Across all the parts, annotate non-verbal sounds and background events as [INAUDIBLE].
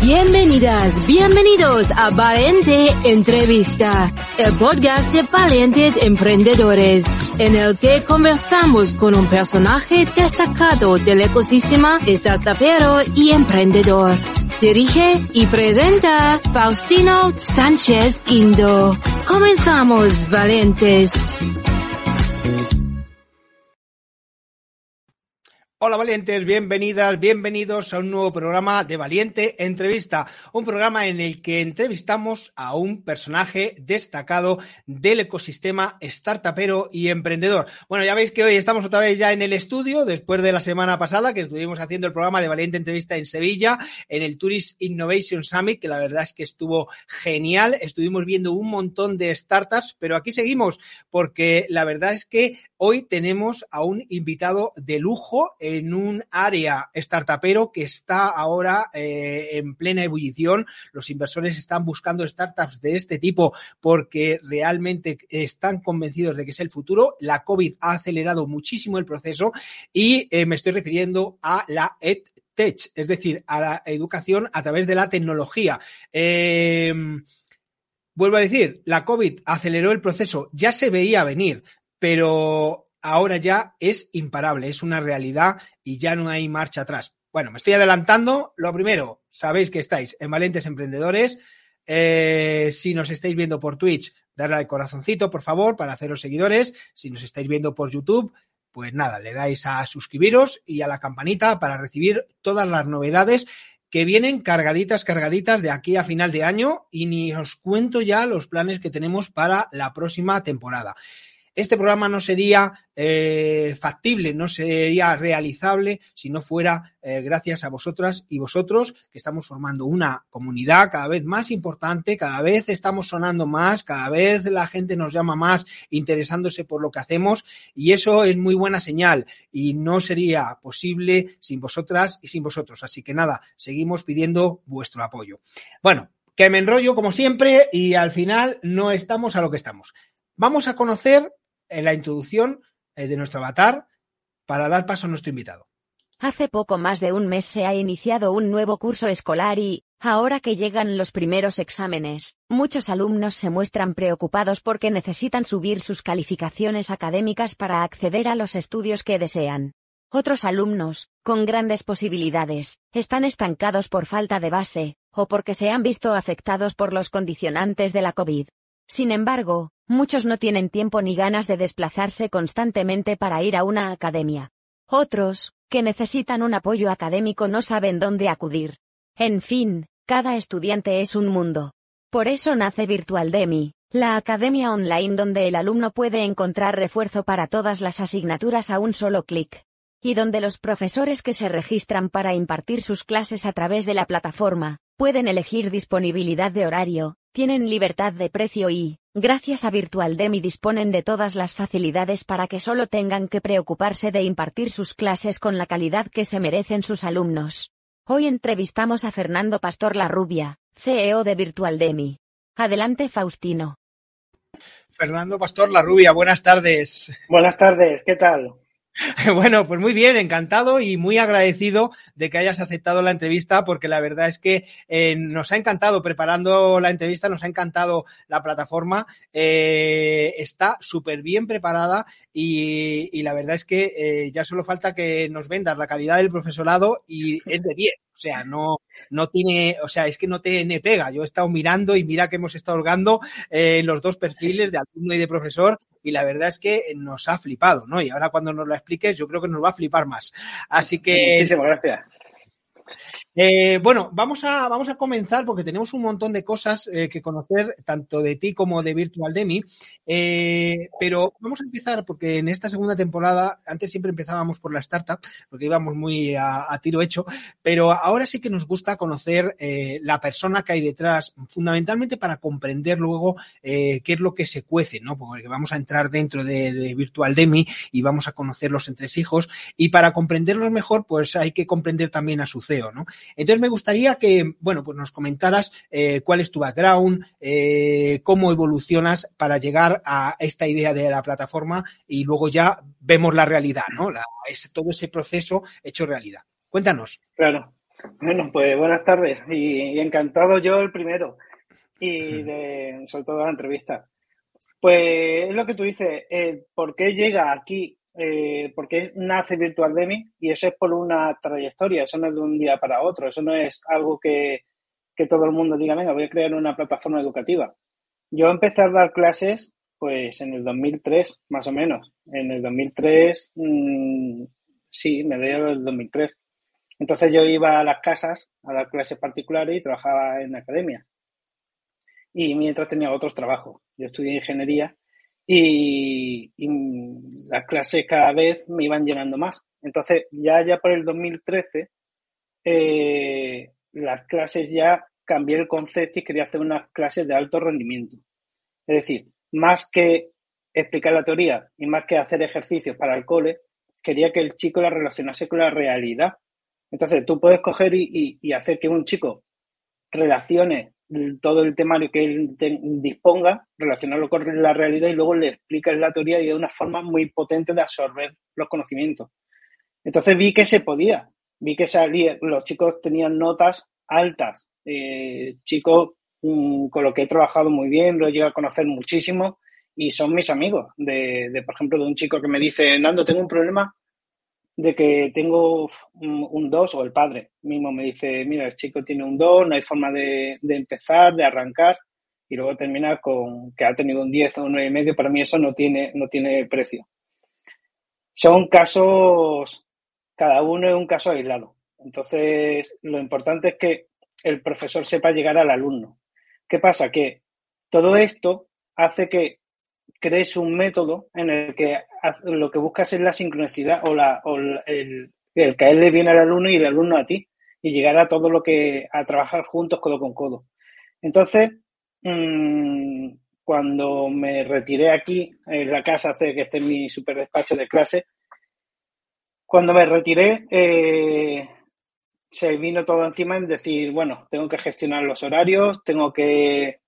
Bienvenidas, bienvenidos a Valiente Entrevista, el podcast de valientes emprendedores, en el que conversamos con un personaje destacado del ecosistema startupero y emprendedor. Dirige y presenta Faustino Sánchez Quinto. Comenzamos, valientes. Hola valientes, bienvenidas, bienvenidos a un nuevo programa de Valiente Entrevista, un programa en el que entrevistamos a un personaje destacado del ecosistema startupero y emprendedor. Bueno, ya veis que hoy estamos otra vez ya en el estudio, después de la semana pasada que estuvimos haciendo el programa de Valiente Entrevista en Sevilla, en el Tourist Innovation Summit, que la verdad es que estuvo genial, estuvimos viendo un montón de startups, pero aquí seguimos, porque la verdad es que hoy tenemos a un invitado de lujo en un área startupero que está ahora eh, en plena ebullición. Los inversores están buscando startups de este tipo porque realmente están convencidos de que es el futuro. La COVID ha acelerado muchísimo el proceso y eh, me estoy refiriendo a la EdTech, es decir, a la educación a través de la tecnología. Eh, vuelvo a decir, la COVID aceleró el proceso, ya se veía venir, pero ahora ya es imparable, es una realidad y ya no hay marcha atrás. Bueno, me estoy adelantando. Lo primero, sabéis que estáis en Valentes Emprendedores. Eh, si nos estáis viendo por Twitch, darle al corazoncito, por favor, para haceros seguidores. Si nos estáis viendo por YouTube, pues nada, le dais a suscribiros y a la campanita para recibir todas las novedades que vienen cargaditas, cargaditas de aquí a final de año y ni os cuento ya los planes que tenemos para la próxima temporada este programa no sería eh, factible, no sería realizable si no fuera eh, gracias a vosotras y vosotros que estamos formando una comunidad cada vez más importante, cada vez estamos sonando más, cada vez la gente nos llama más interesándose por lo que hacemos y eso es muy buena señal y no sería posible sin vosotras y sin vosotros. Así que nada, seguimos pidiendo vuestro apoyo. Bueno, que me enrollo como siempre y al final no estamos a lo que estamos. Vamos a conocer en la introducción eh, de nuestro avatar para dar paso a nuestro invitado. Hace poco más de un mes se ha iniciado un nuevo curso escolar y, ahora que llegan los primeros exámenes, muchos alumnos se muestran preocupados porque necesitan subir sus calificaciones académicas para acceder a los estudios que desean. Otros alumnos, con grandes posibilidades, están estancados por falta de base, o porque se han visto afectados por los condicionantes de la COVID. Sin embargo, muchos no tienen tiempo ni ganas de desplazarse constantemente para ir a una academia. Otros, que necesitan un apoyo académico no saben dónde acudir. En fin, cada estudiante es un mundo. Por eso nace Virtual Demi, la academia online donde el alumno puede encontrar refuerzo para todas las asignaturas a un solo clic. Y donde los profesores que se registran para impartir sus clases a través de la plataforma, pueden elegir disponibilidad de horario, tienen libertad de precio y, gracias a Virtual Demi disponen de todas las facilidades para que solo tengan que preocuparse de impartir sus clases con la calidad que se merecen sus alumnos. Hoy entrevistamos a Fernando Pastor Larrubia, CEO de Virtual Demi. Adelante Faustino. Fernando Pastor Larrubia, buenas tardes. Buenas tardes, ¿qué tal? [LAUGHS] Bueno, pues muy bien, encantado y muy agradecido de que hayas aceptado la entrevista porque la verdad es que eh, nos ha encantado preparando la entrevista, nos ha encantado la plataforma, eh, está súper bien preparada y, la verdad es que eh, ya solo falta que nos vendas la calidad del profesorado y es de 10. O sea, no, no tiene, o sea, es que no tiene pega. Yo he estado mirando y mira que hemos estado holgando los dos perfiles de alumno y de profesor y la verdad es que nos ha flipado, ¿no? Y ahora cuando nos lo expliques, yo creo que nos va a flipar más. Así que. Muchísimas gracias. Eh, bueno, vamos a, vamos a comenzar porque tenemos un montón de cosas eh, que conocer, tanto de ti como de Virtual Demi. Eh, pero vamos a empezar porque en esta segunda temporada, antes siempre empezábamos por la startup, porque íbamos muy a, tiro hecho, pero ahora sí que nos gusta conocer la persona que hay detrás, fundamentalmente para comprender luego qué es lo que se cuece, ¿no? Porque vamos a entrar dentro de, de Virtual Demi y vamos a conocer los entresijos y para comprenderlos mejor, pues hay que comprender también a su CEO, ¿no? Entonces me gustaría que, bueno, pues nos comentaras eh, cuál es tu background, eh, cómo evolucionas para llegar a esta idea de la plataforma y luego ya vemos la realidad, ¿no? es todo ese proceso hecho realidad. Cuéntanos. Claro. Bueno, pues buenas tardes y, encantado yo el primero y de, sobre todo la entrevista. Pues es lo que tú dices, eh, ¿por qué llega aquí? Eh, ¿Por qué nace Virtual Demi? Y eso es por una trayectoria, eso no es de un día para otro, eso no es algo que, que todo el mundo diga, venga, voy a crear una plataforma educativa. Yo empecé a dar clases pues en el 2003, más o menos. En el 2003, mmm, sí, me dio el 2003. Entonces yo iba a las casas a dar clases particulares y trabajaba en academia. Y mientras tenía otros trabajos. Yo estudié ingeniería y, las clases cada vez me iban llenando más. Entonces ya, ya por el 2013, eh, las clases ya cambié el concepto y quería hacer unas clases de alto rendimiento. Es decir, más que explicar la teoría y más que hacer ejercicios para el cole, quería que el chico la relacionase con la realidad. Entonces, tú puedes coger y, hacer que un chico relacione todo el temario que él disponga, relacionarlo con la realidad y luego le explicas la teoría y de una forma muy potente de absorber los conocimientos. Entonces vi que se podía, vi que salía, los chicos tenían notas altas, eh, chicos Mm, con lo que he trabajado muy bien, lo he llegado a conocer muchísimo y son mis amigos. De, por ejemplo, de un chico que me dice, Nando, tengo un problema de que tengo un 2 o el padre mismo me dice, mira, el chico tiene un 2, no hay forma de, empezar, de arrancar y luego terminar con que ha tenido un 10 o un 9 y medio, para mí eso no tiene, no tiene precio. Son casos, cada uno es un caso aislado. Entonces, lo importante es que el profesor sepa llegar al alumno. ¿Qué pasa? Que todo esto hace que crees un método en el que lo que buscas es la sincronicidad o, la, el, el caerle bien al alumno y el alumno a ti y llegar a todo lo que, a trabajar juntos codo con codo. Entonces, mm, cuando me retiré aquí en la casa, hace que esté en mi super despacho de clase, cuando me retiré, eh, se vino todo encima en decir, bueno, tengo que gestionar los horarios, tengo que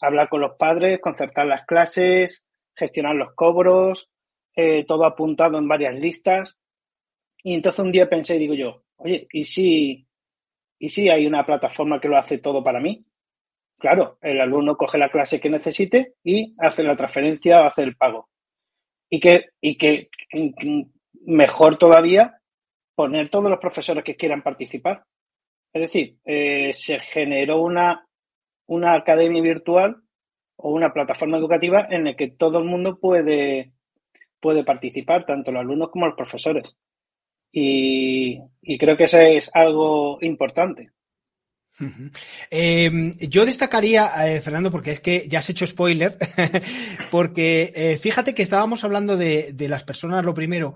hablar con los padres, concertar las clases, gestionar los cobros, eh, todo apuntado en varias listas. Y entonces un día pensé y digo yo, oye, ¿y si, ¿y si hay una plataforma que lo hace todo para mí? Claro, el alumno coge la clase que necesite y hace la transferencia o hace el pago. Y que, y que mejor todavía poner todos los profesores que quieran participar. Es decir, eh, se generó una, una academia virtual o una plataforma educativa en la que todo el mundo puede, puede participar, tanto los alumnos como los profesores. Y, creo que eso es algo importante. Em, yo destacaría, eh, Fernando, porque es que ya has hecho spoiler, [LAUGHS] porque eh, fíjate que estábamos hablando de, de, las personas, lo primero,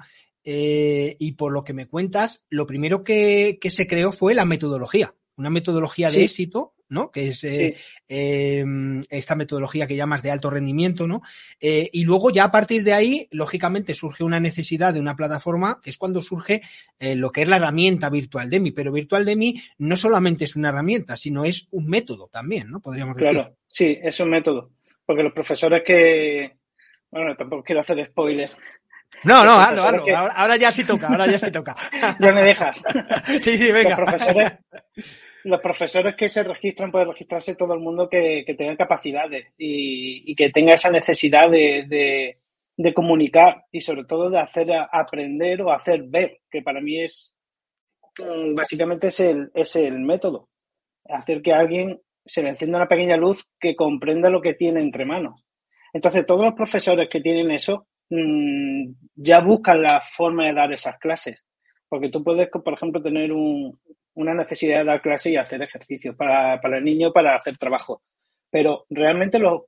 eh, y por lo que me cuentas, lo primero que, se creó fue la metodología, una metodología de éxito, ¿no? Que es eh, em, esta metodología que llamas de alto rendimiento, ¿no? Eh, y luego ya a partir de ahí, lógicamente, surge una necesidad de una plataforma, que es cuando surge lo que es la herramienta Virtual Demi. Pero Virtual Demi no solamente es una herramienta, sino es un método también, ¿no? Podríamos decir. Claro, sí, es un método. Porque los profesores que, bueno, tampoco quiero hacer spoiler, no, no, hazlo, hazlo. Ahora, ya sí toca, ahora ya sí toca. [LAUGHS] ya me dejas. [LAUGHS] sí, sí, venga. Los profesores, los profesores que se registran pueden registrarse todo el mundo que, que tenga capacidades y, que tenga esa necesidad de, de, comunicar y sobre todo de hacer aprender o hacer ver, que para mí es mm, básicamente es el, es el método. Hacer que alguien se le encienda una pequeña luz que comprenda lo que tiene entre manos. Entonces, todos los profesores que tienen eso Mm, ya buscan la forma de dar esas clases. Porque tú puedes, por ejemplo, tener una necesidad de dar clases y hacer ejercicios para, el niño, para hacer trabajo. Pero realmente los,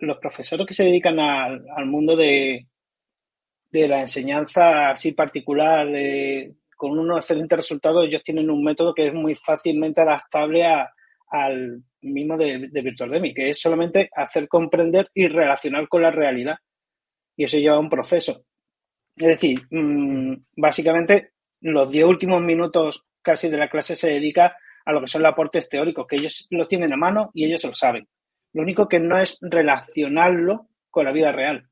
los profesores que se dedican al, mundo de, de la enseñanza así particular, de, con unos excelentes resultados, ellos tienen un método que es muy fácilmente adaptable al mismo de, de Virtual Demi, que es solamente hacer comprender y relacionar con la realidad y eso lleva un proceso. Es decir, mm, básicamente los diez últimos minutos casi de la clase se dedica a lo que son los aportes teóricos, que ellos los tienen a mano y ellos lo saben. Lo único que no es relacionarlo con la vida real.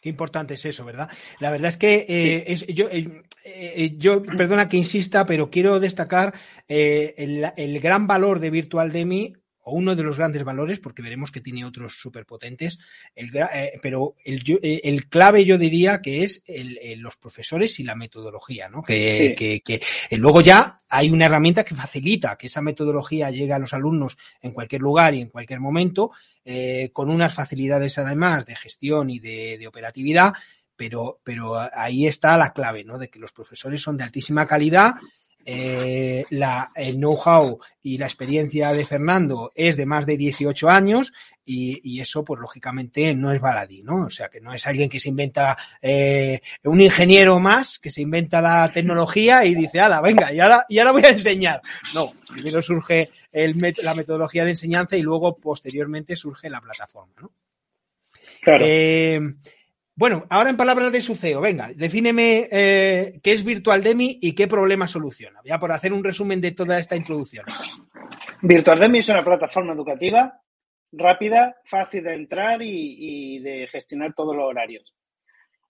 Qué importante es eso, ¿verdad? La verdad es que eh, es, yo, eh, eh, yo, perdona que insista, pero quiero destacar el, el, gran valor de Virtual Demi o uno de los grandes valores, porque veremos que tiene otros superpotentes, el, eh, pero el, eh, el, clave yo diría que es el, los profesores y la metodología, ¿no? Que, que, que, eh, luego ya hay una herramienta que facilita que esa metodología llegue a los alumnos en cualquier lugar y en cualquier momento, eh, con unas facilidades además de gestión y de, de operatividad, pero, pero ahí está la clave, ¿no? De que los profesores son de altísima calidad eh, la, el know-how y la experiencia de Fernando es de más de 18 años y, y, eso, pues lógicamente, no es baladí, ¿no? O sea, que no es alguien que se inventa, eh, un ingeniero más que se inventa la tecnología y dice, ala, venga, y ahora, y ahora voy a enseñar. No, primero surge el, la metodología de enseñanza y luego, posteriormente, surge la plataforma, ¿no? Claro. Eh, bueno, ahora en palabras de su CEO, venga, defíneme eh, qué es Virtual Demi y qué problema soluciona. Ya por hacer un resumen de toda esta introducción. Virtual Demi es una plataforma educativa rápida, fácil de entrar y, de gestionar todos los horarios.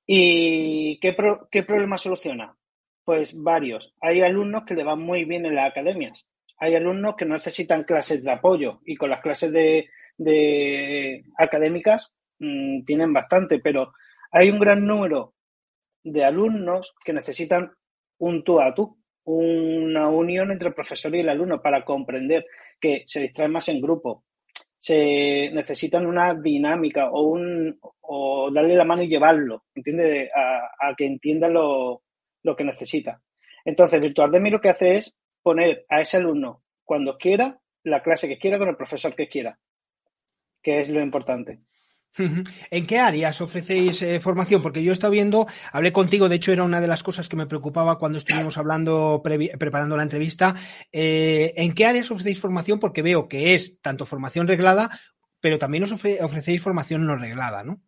¿Y qué, qué problema soluciona? Pues varios. Hay alumnos que le van muy bien en las academias. Hay alumnos que necesitan clases de apoyo y con las clases de, de académicas mmm, tienen bastante, pero hay un gran número de alumnos que necesitan un tú a tú, una unión entre el profesor y el alumno para comprender que se distraen más en grupo, se necesitan una dinámica o un o darle la mano y llevarlo, ¿entiende? A, que entienda lo, lo, que necesita. Entonces, Virtual Demi lo que hace es poner a ese alumno cuando quiera la clase que quiera con el profesor que quiera, que es lo importante. ¿En qué áreas ofrecéis eh, formación? Porque yo he estado viendo, hablé contigo, de hecho era una de las cosas que me preocupaba cuando estuvimos hablando, preparando la entrevista. Eh, ¿En qué áreas ofrecéis formación? Porque veo que es tanto formación reglada, pero también os ofre ofrecéis formación no reglada, ¿no?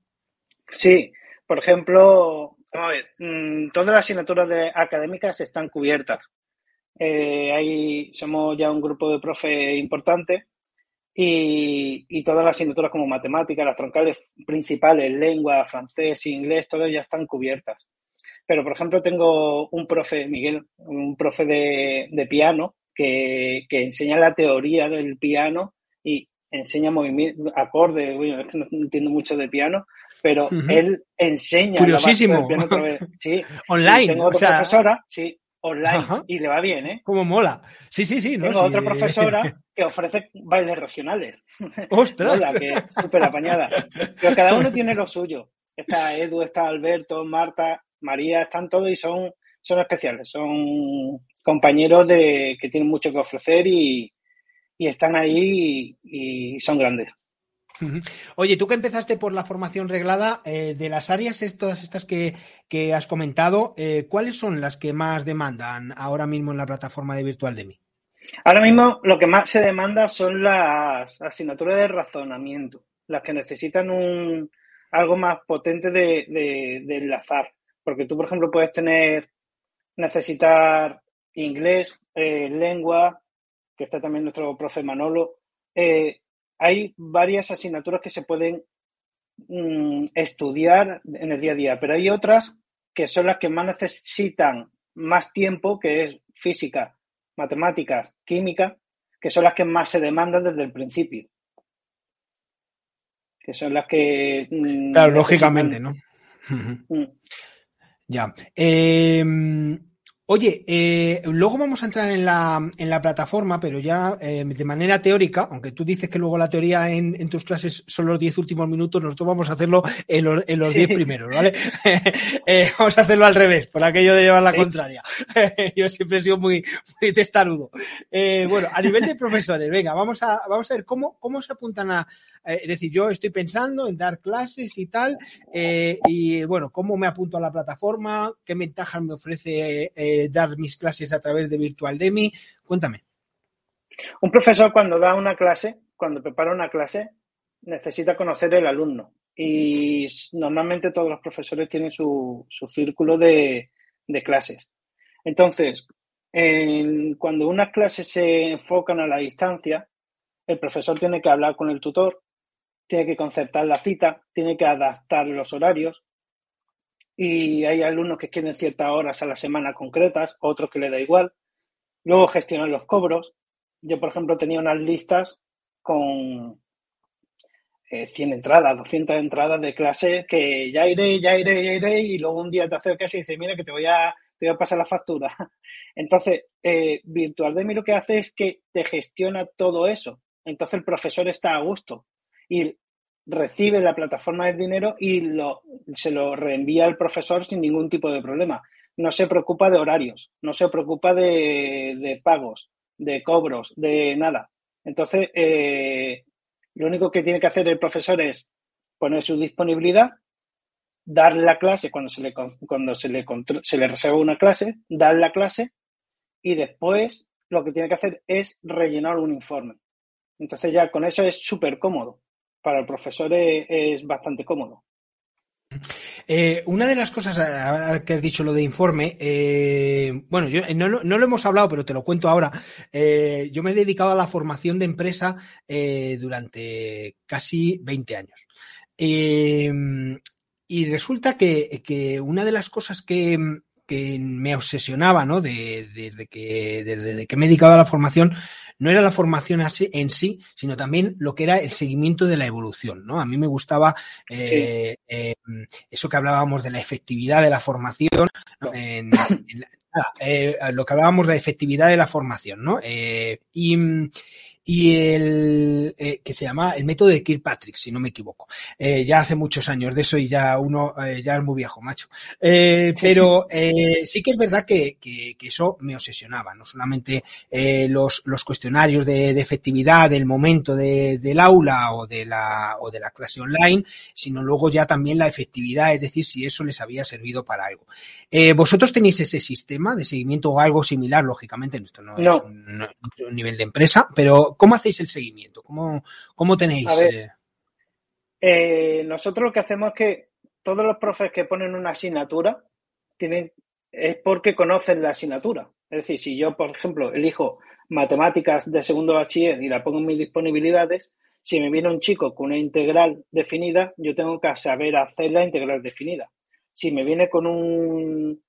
Sí, por ejemplo, a ver, mmm, todas las asignaturas de académicas están cubiertas. Eh, ahí somos ya un grupo de profe importante y, y, todas las asignaturas como matemáticas, las troncales principales, lengua, francés, inglés, todas ya están cubiertas. Pero, por ejemplo, tengo un profe, Miguel, un profe de, de piano que, que, enseña la teoría del piano y enseña movimiento, acordes, bueno, es que no entiendo mucho de piano, pero uh -huh. él enseña. Curiosísimo. La piano sí. [LAUGHS] Online. Y tengo otra o sea... profesora, sí, online Ajá. y le va bien, ¿eh? Como mola. Sí, sí, sí. ¿no? Tengo sí. otra profesora [LAUGHS] que ofrece bailes regionales. [LAUGHS] ¡Ostras! Mola, que súper apañada. Pero cada uno tiene lo suyo. Está Edu, está Alberto, Marta, María, están todos y son, son especiales. Son compañeros de, que tienen mucho que ofrecer y, y están ahí y, y son grandes. Oye, tú que empezaste por la formación reglada, eh, de las áreas todas estas que, que has comentado, eh, ¿cuáles son las que más demandan ahora mismo en la plataforma de Virtual Demi? Ahora mismo lo que más se demanda son las asignaturas de razonamiento, las que necesitan un, algo más potente de, enlazar. Porque tú, por ejemplo, puedes tener, necesitar inglés, eh, lengua, que está también nuestro profe Manolo, eh, hay varias asignaturas que se pueden mm, estudiar en el día a día, pero hay otras que son las que más necesitan más tiempo, que es física, matemáticas, química, que son las que más se demandan desde el principio. Que son las que. Mm, claro, necesitan... lógicamente, ¿no? [LAUGHS] Mm. Ya. Eh, Oye, eh, luego vamos a entrar en la, en la plataforma, pero ya eh, de manera teórica, aunque tú dices que luego la teoría en, en tus clases son los 10 últimos minutos, nosotros vamos a hacerlo en los, en los 10 sí. primeros, ¿vale? [LAUGHS] eh, vamos a hacerlo al revés, por aquello de llevar la sí. contraria. [LAUGHS] Yo siempre he sido muy, muy testarudo. Bueno, a nivel de profesores, venga, vamos a, vamos a ver cómo, cómo se apuntan a, es decir, yo estoy pensando en dar clases y tal, y bueno, cómo me apunto a la plataforma, qué ventajas me ofrece dar mis clases a través de Virtual Demi, cuéntame. Un profesor cuando da una clase, cuando prepara una clase, necesita conocer el alumno y normalmente todos los profesores tienen su, su círculo de, de, clases. Entonces, en, cuando unas clases se enfocan a la distancia, el profesor tiene que hablar con el tutor, tiene que concertar la cita, tiene que adaptar los horarios, y hay alumnos que quieren ciertas horas a la semana concretas, otros que le da igual. Luego gestionan los cobros. Yo, por ejemplo, tenía unas listas con 100 eh, entradas, 200 entradas de clase que ya iré, ya iré, ya iré y luego un día te acercas y dices, mira que te voy a, te voy a pasar la factura. [LAUGHS] Entonces, eh, Virtual Demi lo que hace es que te gestiona todo eso. Entonces el profesor está a gusto y recibe la plataforma del dinero y lo, se lo reenvía al profesor sin ningún tipo de problema. No se preocupa de horarios, no se preocupa de, pagos, de cobros, de nada. Entonces, eh, lo único que tiene que hacer el profesor es poner su disponibilidad, darle la clase cuando se le, cuando se le, se le reserva una clase, dar la clase y después lo que tiene que hacer es rellenar un informe. Entonces ya con eso es súper cómodo. Para el profesor es, bastante cómodo. Eh, una de las cosas que has dicho lo de informe, eh, bueno, yo no, lo hemos hablado, pero te lo cuento ahora. Eh, yo me he dedicado a la formación de empresa durante casi 20 años. y resulta que, una de las cosas que, me obsesionaba, ¿no? Desde que, desde que me he dedicado a la formación, no era la formación en sí, sino también lo que era el seguimiento de la evolución, ¿no? A mí me gustaba eh, eh, eso que hablábamos de la efectividad de la formación, en, eh, lo que hablábamos de la efectividad de la formación, ¿no? y y el eh, que se llama el método de Kirkpatrick, si no me equivoco. Eh, ya hace muchos años de eso y ya uno eh, ya es muy viejo, macho. Eh, pero eh, sí que es verdad que, que, que, eso me obsesionaba, no solamente los, los cuestionarios de, de efectividad del momento de, del aula o de la o de la clase online, sino luego ya también la efectividad, es decir, si eso les había servido para algo. ¿Vosotros tenéis ese sistema de seguimiento o algo similar? Lógicamente, esto no, no. es un, un nivel de empresa, pero ¿Cómo hacéis el seguimiento? ¿Cómo, cómo tenéis? Eh? Eh, nosotros lo que hacemos es que todos los profes que ponen una asignatura tienen, es porque conocen la asignatura. Es decir, si yo, por ejemplo, elijo matemáticas de segundo bachiller y la pongo en mis disponibilidades, si me viene un chico con una integral definida, yo tengo que saber hacer la integral definida. Si me viene con un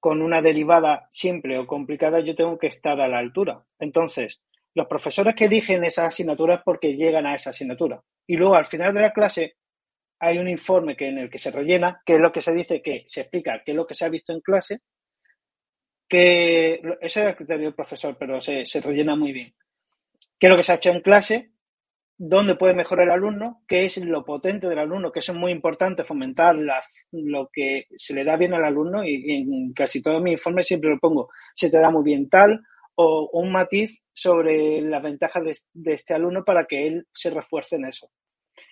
con una derivada simple o complicada, yo tengo que estar a la altura. Entonces, los profesores que eligen esas asignaturas porque llegan a esa asignatura. Y luego al final de la clase hay un informe que en el que se rellena, que es lo que se dice que se explica qué es lo que se ha visto en clase, que eso es el criterio del profesor, pero se, se rellena muy bien. ¿Qué es lo que se ha hecho en clase? ¿Dónde puede mejorar el alumno? ¿Qué es lo potente del alumno? Que eso es muy importante, fomentar lo que se le da bien al alumno y, y en casi todos mis informes siempre lo pongo. Se te da muy bien tal, o, un matiz sobre las ventajas de, este alumno para que él se refuerce en eso.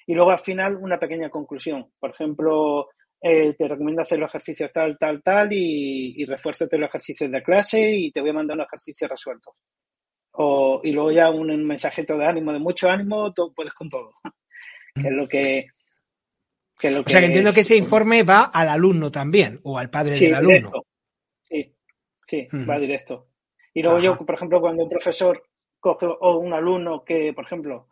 Y luego al final una pequeña conclusión. Por ejemplo, eh, te recomiendo hacer los ejercicios tal, tal, tal y, y refuérzate los ejercicios de clase y te voy a mandar unos ejercicios resueltos. O, y luego ya un, un mensajito de ánimo, de mucho ánimo, tú puedes con todo. que es lo que... Que lo o sea, que entiendo que ese informe va al alumno también, o al padre sí, del alumno. Sí, sí, uh -huh. va directo. Y luego Ajá. yo, por ejemplo, cuando un profesor coge o un alumno que, por ejemplo,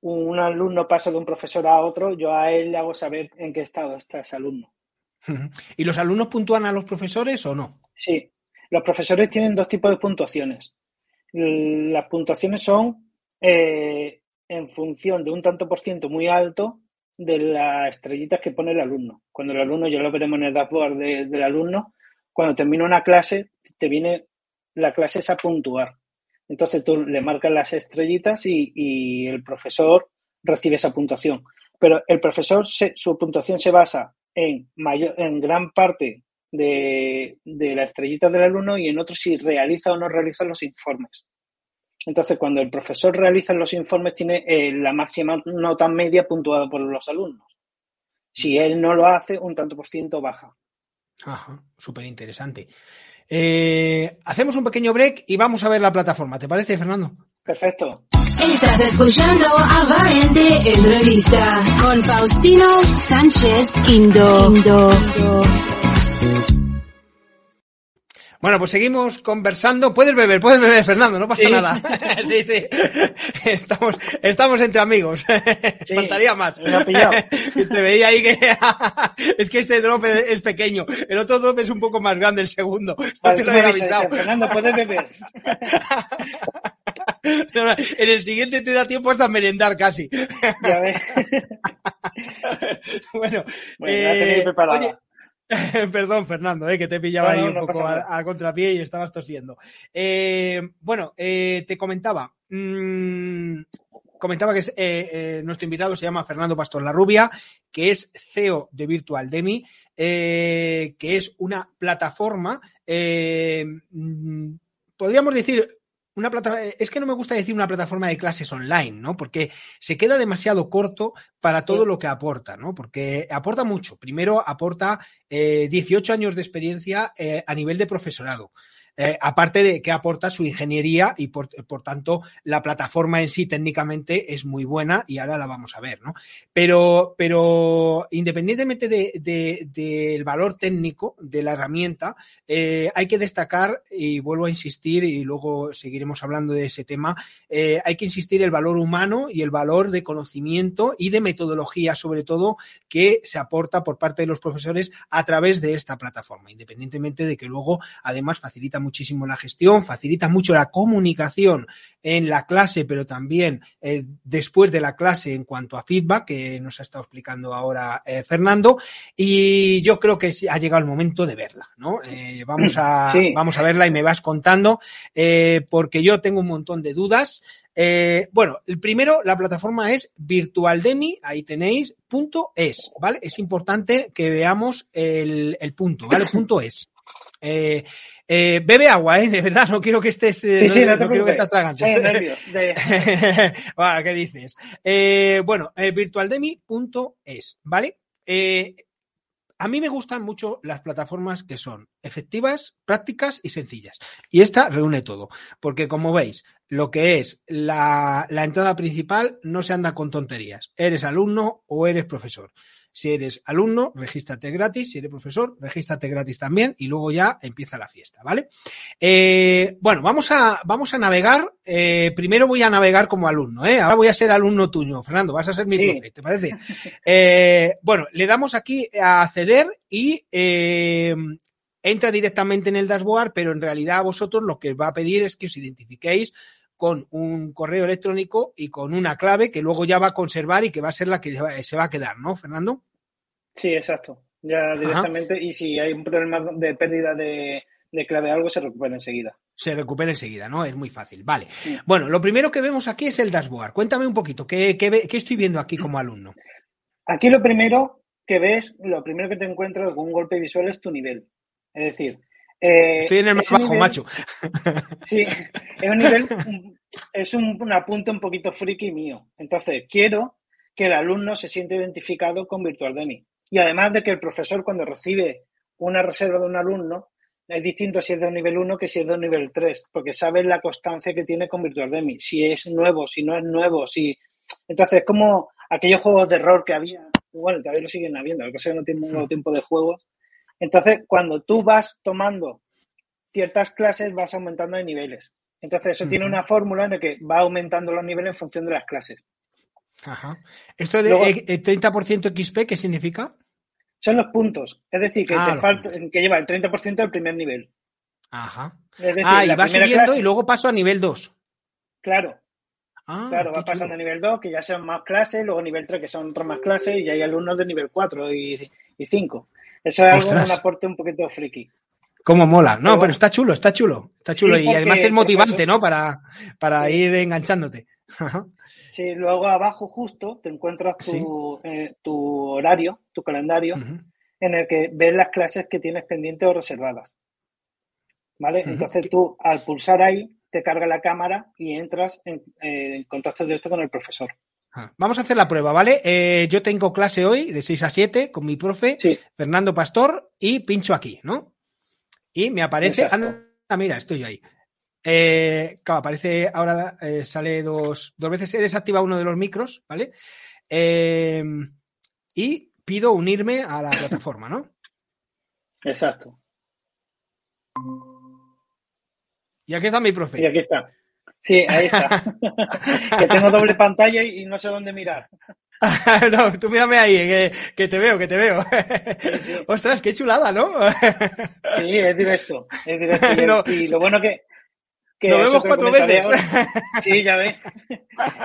un alumno pasa de un profesor a otro, yo a él le hago saber en qué estado está ese alumno. ¿Y los alumnos puntúan a los profesores o no? Sí, los profesores tienen dos tipos de puntuaciones. Las puntuaciones son eh, en función de un tanto por ciento muy alto de las estrellitas que pone el alumno. Cuando el alumno, ya lo veremos en el dashboard de, del alumno, cuando termina una clase, te viene la clase es a puntuar. Entonces tú le marcas las estrellitas y, el profesor recibe esa puntuación. Pero el profesor, se, su puntuación se basa en, mayor, en gran parte de, de la estrellita del alumno y en otro si realiza o no realiza los informes. Entonces, cuando el profesor realiza los informes, tiene eh, la máxima nota media puntuada por los alumnos. Si él no lo hace, un tanto por ciento baja. Ajá, súper interesante. Eh, hacemos un pequeño break y vamos a ver la plataforma. ¿Te parece, Fernando? Perfecto. Estás escuchando a Valiente Entrevista con Faustino Sánchez Indo. Indo. Bueno, pues seguimos conversando. Puedes beber, puedes beber, Fernando, no pasa nada. [LAUGHS] sí, sí. [LAUGHS] Estamos, estamos entre amigos. [LAUGHS] Faltaría más. Me pillado. Te veía ahí que es que este drop es pequeño. El otro drop es un poco más grande, el segundo. No Vale, te lo había avisado. Fernando, puedes beber. En el siguiente te da tiempo hasta merendar casi. Ya ves. Bueno, Bueno, eh, preparada. [LAUGHS] Perdón, Fernando, eh, que te pillaba No, no, ahí un no poco a, a contrapié y estabas tosiendo. Eh, bueno, eh, te comentaba. mm, comentaba que es, nuestro invitado se llama Fernando Pastor Larrubia, que es CEO de Virtual Demi, que es una plataforma, mm, podríamos decir, una plata- es que no me gusta decir una plataforma de clases online, ¿no? Porque se queda demasiado corto para todo lo que aporta, ¿no? Porque aporta mucho. Primero aporta eh, 18 años de experiencia eh, a nivel de profesorado. Eh, aparte de que aporta su ingeniería y por, tanto la plataforma en sí técnicamente es muy buena y ahora la vamos a ver, ¿no? Pero, pero independientemente de- de- del valor técnico de la herramienta, eh, hay que destacar, y vuelvo a insistir, y luego seguiremos hablando de ese tema, eh, hay que insistir el valor humano y el valor de conocimiento y de metodología, sobre todo, que se aporta por parte de los profesores a través de esta plataforma, independientemente de que luego, además, facilita muchísimo la gestión, facilita mucho la comunicación en la clase, pero también eh, después de la clase en cuanto a feedback, que nos ha estado explicando ahora eh, Fernando, y yo creo que ha llegado el momento de verla, ¿no? Eh, vamos, a, [CLEARS THROAT] Sí. vamos a verla y me vas contando, porque yo tengo un montón de dudas. Bueno, el primero, la plataforma es virtualdemi, ahí tenéis, punto es, ¿vale? Es importante que veamos el, el punto, ¿vale? [CLEARS THROAT] Punto es. Eh, eh, bebe agua, ¿eh? De verdad, no quiero que estés, eh, Sí, no, sí, no te no quiero que te atragantes. Tengo nervios. De... [LAUGHS] Va, ¿Qué dices? Eh, bueno, eh, virtualdemi.es, ¿vale? Eh, a mí me gustan mucho las plataformas que son efectivas, prácticas y sencillas. Y esta reúne todo, porque como veis, lo que es la, la entrada principal no se anda con tonterías. Eres alumno o eres profesor. Si eres alumno, regístrate gratis. Si eres profesor, regístrate gratis también. Y luego ya empieza la fiesta, ¿vale? Eh, bueno, vamos a, vamos a navegar. Eh, primero voy a navegar como alumno, ¿eh? Ahora voy a ser alumno tuyo, Fernando. Vas a ser mi Sí. profe, ¿te parece? Eh, bueno, le damos aquí a acceder y entra directamente en el dashboard, pero en realidad a vosotros lo que os va a pedir es que os identifiquéis con un correo electrónico y con una clave que luego ya va a conservar y que va a ser la que se va a quedar, ¿no, Fernando? Sí, exacto. Ya directamente. Y si hay un problema de pérdida de, de clave o algo, se recupera enseguida. Se recupera enseguida, ¿no? Es muy fácil. Vale. Sí. Bueno, lo primero que vemos aquí es el dashboard. Cuéntame un poquito, ¿qué, qué estoy viendo aquí como alumno? Aquí lo primero que ves, lo primero que te encuentras con un golpe visual es tu nivel. Es decir, eh, Estoy en el más bajo, nivel- macho. [LAUGHS] Sí, es un nivel, es un, un apunte un poquito friki mío. Entonces, quiero que el alumno se siente identificado con Virtual Demi. Y además de que el profesor, cuando recibe una reserva de un alumno, es distinto si es de un nivel 1 que si es de un nivel 3, porque sabe la constancia que tiene con Virtual Demi. Si es nuevo, si no es nuevo, si. Entonces, es como aquellos juegos de rol que había, bueno, todavía lo siguen habiendo, lo que sea, no tiene nuevo tiempo de juegos. Entonces, cuando tú vas tomando ciertas clases, vas aumentando de niveles. Entonces, eso tiene una fórmula en la que va aumentando los niveles en función de las clases. Ajá. ¿Esto de Luego- eh, eh, 30% XP qué significa? Son los puntos. Es decir, que Ah, te falta, que lleva el 30% del primer nivel. Ajá. Es decir, ah, y la va subiendo clase- y luego paso a nivel 2. Claro, Ah, claro, va pasando a nivel 2, que ya son más clases, luego nivel 3, que son otras más clases, y hay alumnos de nivel 4 y, y 5. Eso es algo, un aporte un poquito friki. Cómo mola. No, Pero está chulo, está chulo. Está chulo. Sí, y porque además es motivante, ¿no? Para, para Sí. ir enganchándote. Sí, luego abajo justo te encuentras tu, eh, tu horario, tu calendario, en el que ves las clases que tienes pendientes o reservadas. ¿Vale? Entonces tú, al pulsar ahí, te carga la cámara y entras en, eh, en contacto directo con el profesor. Ah, Vamos a hacer la prueba, ¿vale? Eh, yo tengo clase hoy de 6 a 7 con mi profe Sí, Fernando Pastor y pincho aquí, ¿no? Y me aparece. Anda, ah, mira, estoy yo ahí. Eh, claro, aparece ahora, eh, sale dos, dos veces. He desactivado uno de los micros, ¿vale? Eh, y pido unirme a la plataforma, ¿no? exacto. Y aquí está mi profe. Y aquí está. Sí, ahí está. [LAUGHS] que tengo doble pantalla y no sé dónde mirar. [LAUGHS] no, tú mírame ahí, que, te veo, que te veo. [LAUGHS] Ostras, qué chulada, ¿no? sí, es directo. Es directo. Y, lo bueno que. que Nos vemos cuatro veces. sí, ya ves.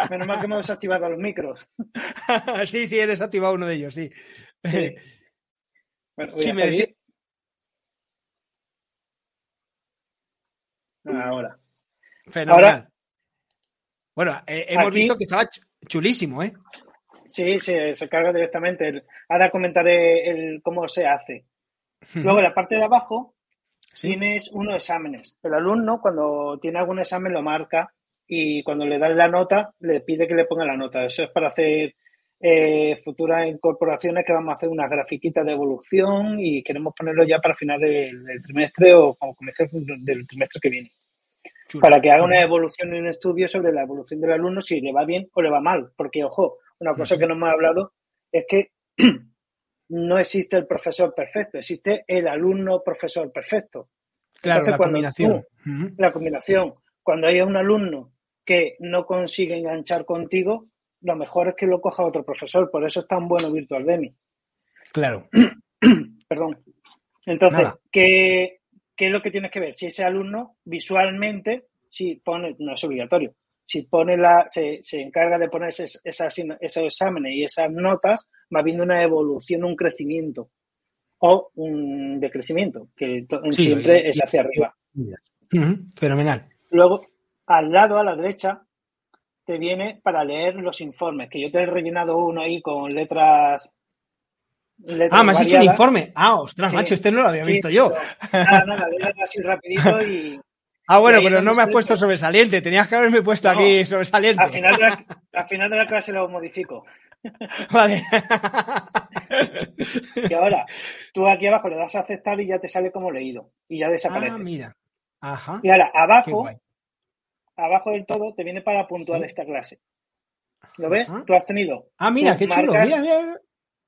Menos mal que hemos desactivado los micros. sí, sí, he desactivado uno de ellos, sí. Sí. Bueno, voy a seguir. Ahora. Fenomenal. bueno, eh, hemos visto que estaba chulísimo, ¿eh? Sí, se, se carga directamente. Ahora comentaré el, cómo se hace. Luego, en la parte de abajo, tienes unos exámenes. El alumno, cuando tiene algún examen, lo marca y cuando le dan la nota, le pide que le ponga la nota. Eso es para hacer eh, futuras incorporaciones que vamos a hacer unas grafiquitas de evolución y queremos ponerlo ya para final del, trimestre o como comienzo del trimestre que viene. Para que haga una evolución y un estudio sobre la evolución del alumno, si le va bien o le va mal. Porque, ojo, una cosa que no hemos hablado es que [CLEARS THROAT] no existe el profesor perfecto, existe el alumno profesor perfecto. Claro, la combinación. La combinación. Cuando hay un alumno que no consigue enganchar contigo, lo mejor es que lo coja otro profesor. Por eso es tan bueno Virtual Demi. Claro. [CLEARS THROAT] Perdón. Entonces, ¿qué, ¿qué, es lo que tienes que ver? Si ese alumno visualmente, si pone, no es obligatorio, si pone la, se, se encarga de poner esas, esos exámenes y esas notas, va viendo una evolución, un crecimiento o un decrecimiento, que siempre es hacia arriba. Fenomenal. Luego, al lado, a la derecha, te viene para leer los informes, que yo te he rellenado uno ahí con letras. Ah, me has hecho un informe. Ah, ostras, macho, este no lo había visto yo. Nada, nada, así rapidito y, [LAUGHS] Ah, bueno, pero no me has puesto sobresaliente. Tenías que haberme puesto aquí sobresaliente. Al final, de la, al final de la clase lo modifico. [LAUGHS] Vale. [LAUGHS] y ahora, tú aquí abajo le das a aceptar y ya te sale como leído. Y ya desaparece. Ah, mira. Ajá. Y ahora, abajo, abajo del todo, te viene para puntuar esta clase. ¿Lo ves? Tú has tenido. Ah, mira, qué chulo. Mira, mira.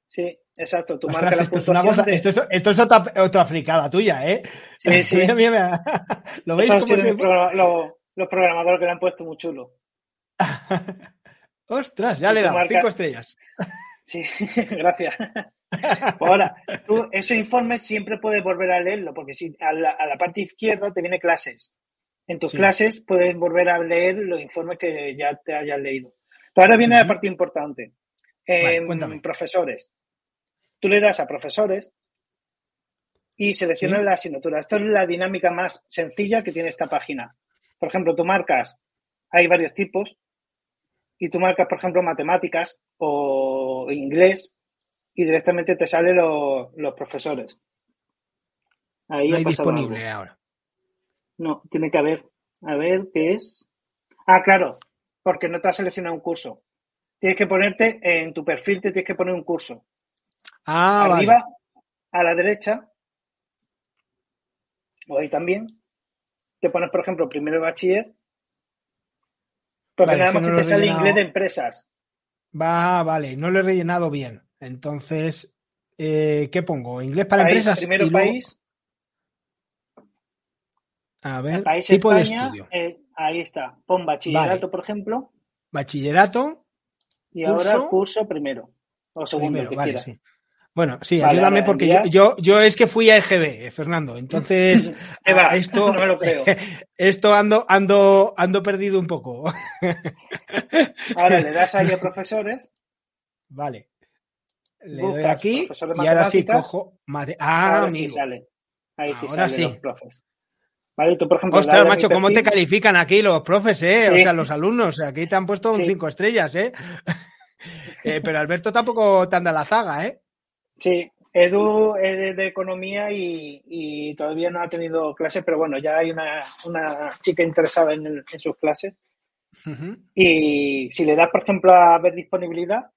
Sí, exacto. Tú marcas la esto, es cosa, esto, es, esto es, otra, otra fricada tuya, ¿eh? Sí, [LAUGHS] sí. mira, mira, ¿Lo veis? Cómo se... los, los programadores que le han puesto muy chulo. [LAUGHS] Ostras, ya le he dado marcas... cinco estrellas. Sí, [LAUGHS] gracias. Pues ahora, tú ese informe siempre puedes volver a leerlo, porque si a la, a la parte izquierda te viene clases. En tus sí. clases puedes volver a leer los informes que ya te hayas leído. Pero ahora viene uh -huh. la parte importante. Eh, vale, profesores. Tú le das a profesores y seleccionas sí. la asignatura. Esto es la dinámica más sencilla que tiene esta página. Por ejemplo, tú marcas, hay varios tipos, y tú marcas, por ejemplo, matemáticas o inglés y directamente te salen lo, los profesores. Ahí no hay disponible algo. ahora. No, tiene que haber. A ver, ¿qué es? Ah, claro, porque no te has seleccionado un curso. Tienes que ponerte en tu perfil, te tienes que poner un curso. Ah, Arriba, vale. a la derecha, o ahí también, te pones, por ejemplo, primero bachiller, porque vale, nada más que, no que te sale inglés de empresas. Va, vale, no lo he rellenado bien. Entonces, eh, ¿qué pongo? ¿Inglés para país, empresas? Primero país. Luego... A ver, país tipo España, de estudio. Eh, ahí está. Pon bachillerato, vale. por ejemplo. Bachillerato. Y curso, ahora curso primero. O segundo, primero, que vale, quiera. sí. Bueno, sí, vale, ayúdame porque yo, yo, yo, es que fui a EGB, Fernando. Entonces, [LAUGHS] Eva, esto, [LAUGHS] no me lo creo. [LAUGHS] esto ando, ando, ando perdido un poco. Ahora le das ahí a profesores. Vale. Le doy aquí y ahora sí cojo. Mate... Ah, ahora amigo. sí sale. Ahí sí ahora sale sí. los profes. Vale, tú, por ejemplo, Ostras, macho, ¿cómo te califican aquí los profes, eh? Sí. O sea, los alumnos. Aquí te han puesto un sí. cinco estrellas, eh? eh pero Alberto tampoco te anda la zaga, ¿eh? Sí, Edu es de, de economía y, y, todavía no ha tenido clases, pero bueno, ya hay una, una chica interesada en, el, en sus clases. Uh -huh. Y si le das, por ejemplo, a ver disponibilidad,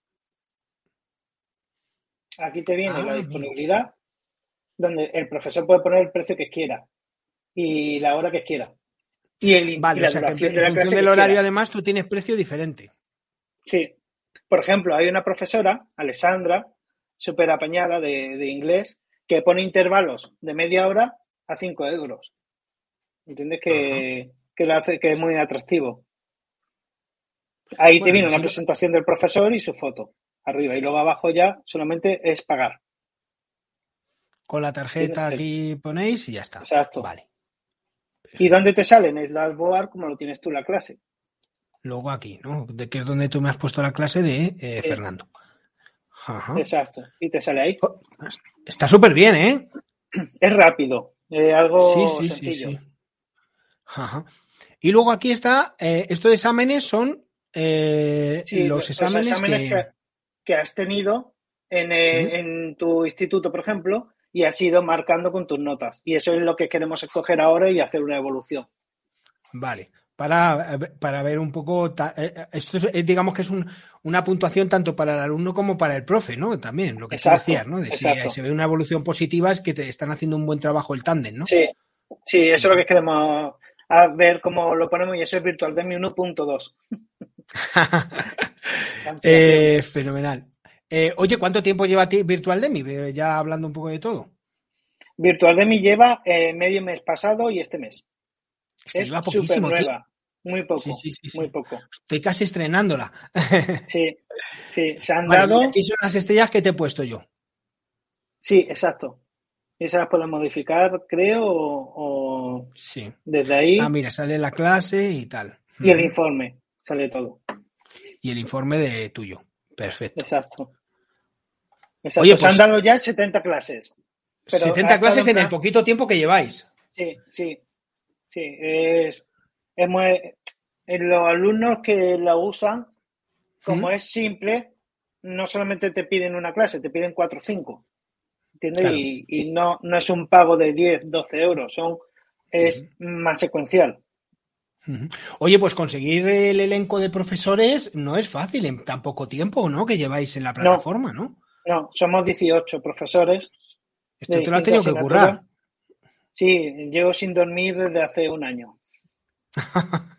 aquí te viene ah, la disponibilidad, mira. donde el profesor puede poner el precio que quiera y la hora que quiera. Y, el, vale, y la o sea, duración que en de la función del horario, quiera. además, tú tienes precio diferente. Sí. Por ejemplo, hay una profesora, Alessandra, súper apañada de, de, inglés que pone intervalos de media hora a 5 euros. ¿Entiendes? Que, que, lo hace, que es muy atractivo. Ahí te viene una presentación del profesor y su foto arriba. Y luego abajo ya solamente es pagar. Con la tarjeta aquí ponéis y ya está. Exacto. Vale. ¿Y dónde te sale? En el dashboard como lo tienes tú la clase. Luego aquí, ¿no? De que es donde tú me has puesto la clase de eh, Fernando. Exacto. Y te sale ahí. Oh, está súper bien, ¿eh? Es rápido. algo sencillo. Ajá. Y luego aquí está, eh, estos exámenes son eh, los exámenes, que... has tenido en, en, tu instituto, por ejemplo, y has ido marcando con tus notas. Y eso es lo que queremos escoger ahora y hacer una evolución. Vale. Para, para ver un poco, eh, eh, esto es, eh, digamos que es una puntuación tanto para el alumno como para el profe, ¿no? También, lo que se decía, ¿no? De si se ve una evolución positiva es que te están haciendo un buen trabajo el tándem, ¿no? Sí, sí, eso es lo que queremos ver cómo lo ponemos y eso es Virtual Demi 1.2. [LAUGHS] eh, fenomenal. Eh, oye, ¿cuánto tiempo lleva a ti Virtual Demi? Ya hablando un poco de todo. Virtual Demi lleva eh, medio mes pasado y este mes. Es, súper nueva. Muy poco, muy poco. Estoy casi estrenándola. [LAUGHS] Sí, sí, se han dado. Aquí son las estrellas que te he puesto yo. Sí, exacto. Esas las puedo modificar, creo, o, sí. desde ahí. Ah, mira, sale la clase y tal. Y el informe, sale todo. Y el informe de tuyo. Perfecto. Exacto. Oye, pues, han dado ya 70 clases. 70 clases en el poquito tiempo que lleváis. Sí, sí. Sí, es, muy, los alumnos que la usan, como es simple, no solamente te piden una clase, te piden 4 o 5. ¿Entiendes? Y, no, no es un pago de 10, 12 euros, son, es más secuencial. Oye, pues conseguir el elenco de profesores no es fácil en tan poco tiempo, ¿no? Que lleváis en la plataforma, ¿no? No, somos 18 profesores. Esto te lo has tenido que currar. Sí, llevo sin dormir desde hace un año. [LAUGHS]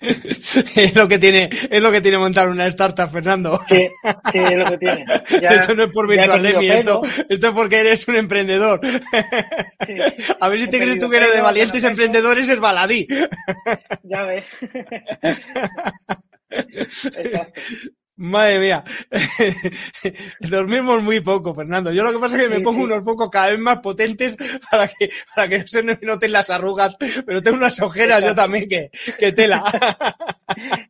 es lo que tiene, es lo que tiene montar una startup, Fernando. Sí, sí, es lo que tiene. [LAUGHS] esto no es por Virtual esto, esto es porque eres un emprendedor. [LAUGHS] A ver si te crees tú que eres de valientes emprendedores, es baladí. Ya ves. Exacto. Madre mía. [LAUGHS] Dormimos muy poco, Fernando. Yo lo que pasa es que me pongo unos pocos cada vez más potentes para que, para que no se me noten las arrugas, pero tengo unas ojeras yo también que, que tela. [LAUGHS]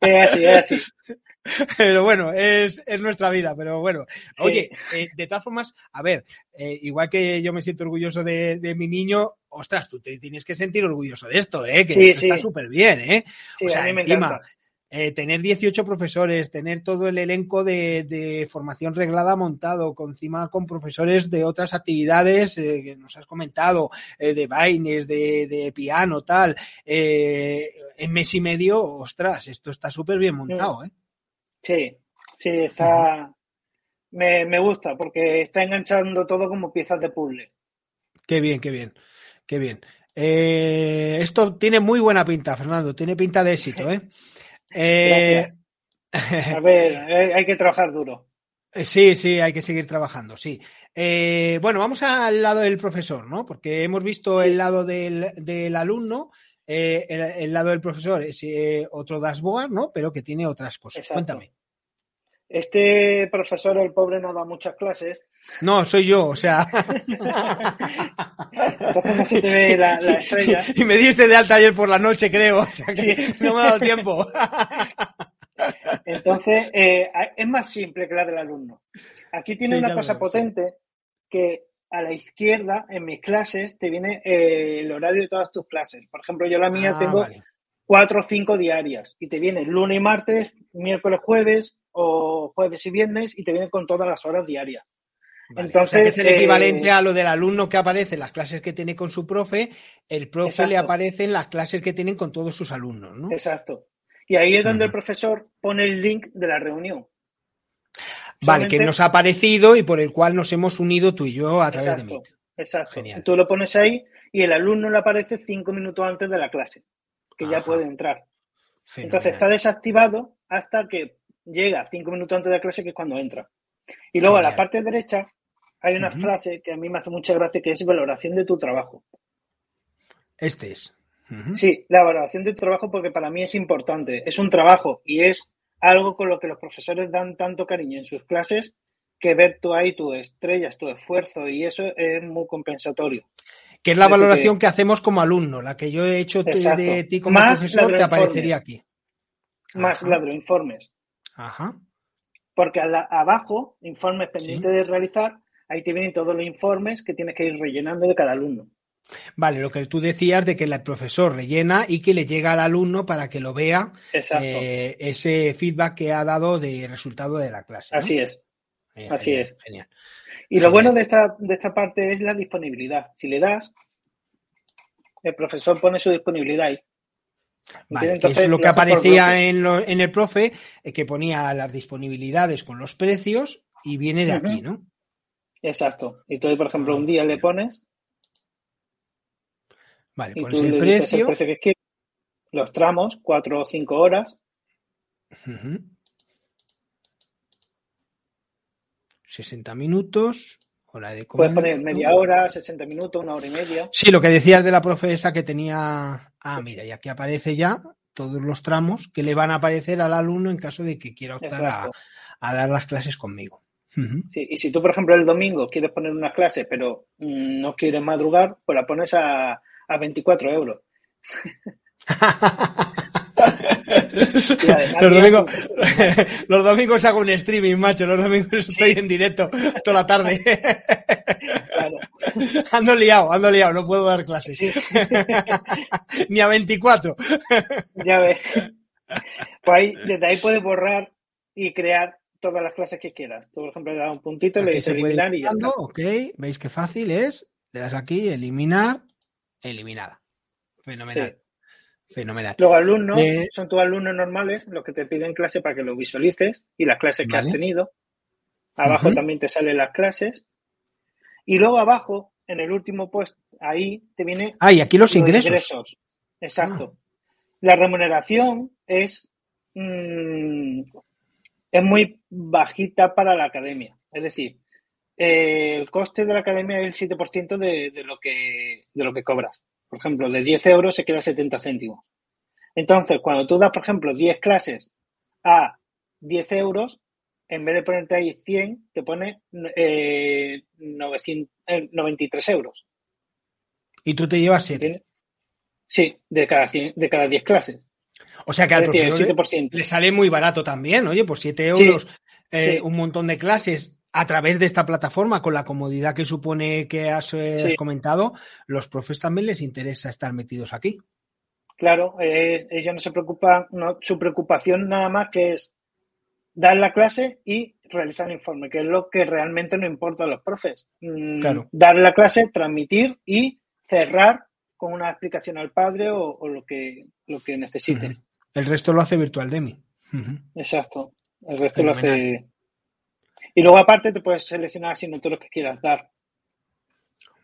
Es así, es así. Pero bueno, es, es nuestra vida. Pero bueno, oye, eh, de todas formas, a ver, eh, igual que yo me siento orgulloso de, de, mi niño, ostras, tú te tienes que sentir orgulloso de esto, ¿eh? Que está súper bien, ¿eh? o sea, encima, eh, tener 18 profesores, tener todo el elenco de, formación reglada montado, con, encima con profesores de otras actividades eh, que nos has comentado, eh, de bailes, de, piano, tal, en mes y medio, ostras, esto está súper bien montado, ¿eh? Sí, sí, está... me, me gusta porque está enganchando todo como piezas de puzzle. Qué bien, qué bien, qué bien. esto tiene muy buena pinta, Fernando, tiene pinta de éxito, ¿eh? Eh... A ver, hay que trabajar duro. Eh, sí, sí, hay que seguir trabajando, sí. Eh, bueno, vamos al lado del profesor, ¿no? Porque hemos visto el lado del, del alumno, eh, el, lado del profesor es otro dashboard, ¿no? Pero que tiene otras cosas. Cuéntame. Este profesor, el pobre, no da muchas clases. No, soy yo, o sea. Entonces no se te ve la, estrella. Y me diste de alta ayer por la noche, creo. O sea que no me ha dado tiempo. Entonces, eh, es más simple que la del alumno. Aquí tiene una cosa potente que a la izquierda, en mis clases, te viene eh, el horario de todas tus clases. Por ejemplo, yo la mía ah, tengo cuatro o cinco diarias y te viene lunes y martes, miércoles, jueves o jueves y viernes y te viene con todas las horas diarias. Entonces, es el equivalente eh, a lo del alumno que aparece en las clases que tiene con su profe, el profe le aparece en las clases que tienen con todos sus alumnos, ¿no? Exacto. Y ahí es donde el profesor pone el link de la reunión. Vale, que nos ha aparecido y por el cual nos hemos unido tú y yo a través de Meet. Exacto. Genial. Tú lo pones ahí y el alumno le aparece cinco minutos antes de la clase, que ya puede entrar. Entonces está desactivado hasta que llega cinco minutos antes de la clase, que es cuando entra. Y luego a la parte derecha hay una frase que a mí me hace mucha gracia que es valoración de tu trabajo. Este es. Sí, la valoración del trabajo porque para mí es importante. Es un trabajo y es algo con lo que los profesores dan tanto cariño en sus clases que ver tú ahí tu estrellas, tu esfuerzo y eso es muy compensatorio. Que es la valoración que, hacemos como alumno, la que yo he hecho de ti como profesor, te aparecería aquí. Más ladroinformes. Ajá. Porque abajo, informes pendientes de realizar, ahí te vienen todos los informes que tienes que ir rellenando de cada alumno. Vale, lo que tú decías de que el profesor rellena y que le llega al alumno para que lo vea eh, ese feedback que ha dado de resultado de la clase. Así es. Eh, Así es. Genial. Y lo bueno de esta, de esta parte es la disponibilidad. Si le das, el profesor pone su disponibilidad ahí. Vale, Entonces, es lo que aparecía en, en, el profe, eh, que ponía las disponibilidades con los precios y viene de aquí, ¿no? Exacto. Y tú, por ejemplo, un día le pones Vale, pones el precio. el precio que quieres, los tramos, cuatro o cinco horas. 60 minutos, hora de comer. Puedes poner media hora, 60 minutos, una hora y media. Sí, lo que decías de la profesa que tenía. Ah, mira, y aquí aparece ya todos los tramos que le van a aparecer al alumno en caso de que quiera optar a, dar las clases conmigo. Sí, y si tú, por ejemplo, el domingo quieres poner una clase, pero no quieres madrugar, pues la pones a, a 24 euros. [LAUGHS] [LAUGHS] los, domingos, [LAUGHS] los domingos hago un streaming, macho. Los domingos estoy en directo toda la tarde. [LAUGHS] Ando liado, ando liado, no puedo dar clases. Ni a 24. ya ves. Pues ahí, desde ahí puedes borrar y crear todas las clases que quieras. Tú, por ejemplo, le das un puntito, le dices eliminar y ya está. Ok, veis qué fácil es. Le das aquí, eliminar eliminada. Fenomenal. Fenomenal. Los alumnos eh, son tus alumnos normales los que te piden clase para que lo visualices y las clases que has tenido. Abajo también te salen las clases. Y luego abajo, en el último puesto, ahí te viene. Ah, y aquí los, ingresos. Exacto. Ah. La remuneración es, mm, es muy bajita para la academia. Es decir, el coste de la academia es el 7% de, de, lo que, de lo que cobras. Por ejemplo, de 10 euros se queda 70 céntimos. Entonces, cuando tú das, por ejemplo, 10 clases a 10 euros, en vez de ponerte ahí 100, te pone eh, 93 euros. ¿Y tú te llevas 7? Sí, de cada, 100, de cada 10 clases. O sea que al profesor 7%. le sale muy barato también, oye, por 7 euros, eh, un montón de clases a través de esta plataforma, con la comodidad que supone que has, eh, comentado, los profes también les interesa estar metidos aquí. Claro, ellos no se preocupan, no, su preocupación nada más que es dar la clase y realizar el informe, que es lo que realmente no importa a los profes. Mm, dar la clase, transmitir y cerrar con una explicación al padre o, lo que lo que necesites. El resto lo hace Virtual Demi. Exacto. El resto lo hace y luego aparte te puedes seleccionar asignaturas que quieras dar.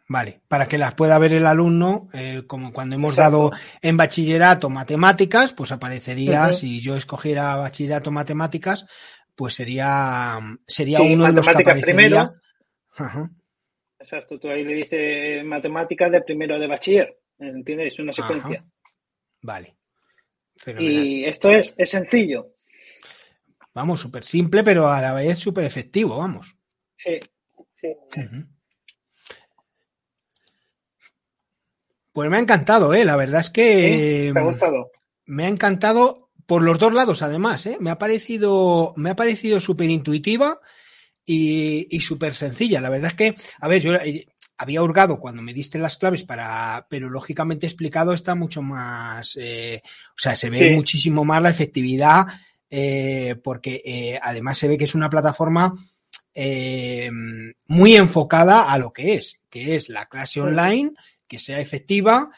Vale, para que las pueda ver el alumno, eh, como cuando hemos dado en bachillerato matemáticas, pues aparecería, si yo escogiera bachillerato matemáticas, pues sería, sería uno de los que aparecería. Primero. Exacto, tú ahí le dices matemáticas de primero de bachiller, ¿entiendes? Es una secuencia. Vale. Y esto es, es sencillo. Vamos, súper simple, pero a la vez súper efectivo, vamos. Sí, sí. Pues me ha encantado, ¿eh? La verdad es que. ¿Te ha gustado? Me ha encantado por los dos lados, además, ¿eh? Me ha parecido, me ha parecido súper intuitiva y, y súper sencilla. La verdad es que, a ver, yo eh, había hurgado cuando me diste las claves para, pero lógicamente explicado está mucho más, eh, o sea, se ve muchísimo más la efectividad eh, porque eh, además se ve que es una plataforma eh, muy enfocada a lo que es, que es la clase online, que sea efectiva,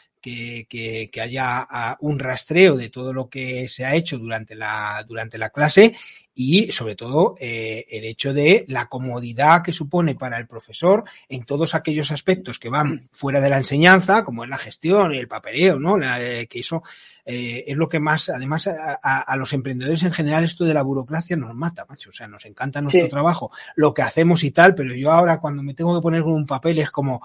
que, que, haya ah, un rastreo de todo lo que se ha hecho durante la, durante la clase y sobre todo eh, el hecho de la comodidad que supone para el profesor en todos aquellos aspectos que van fuera de la enseñanza, como es la gestión y el papeleo, ¿no? La, que eso eh, es lo que más, además, a, los emprendedores en general esto de la burocracia nos mata, macho. O sea, nos encanta nuestro trabajo, lo que hacemos y tal, pero yo ahora cuando me tengo que poner con un papel es como,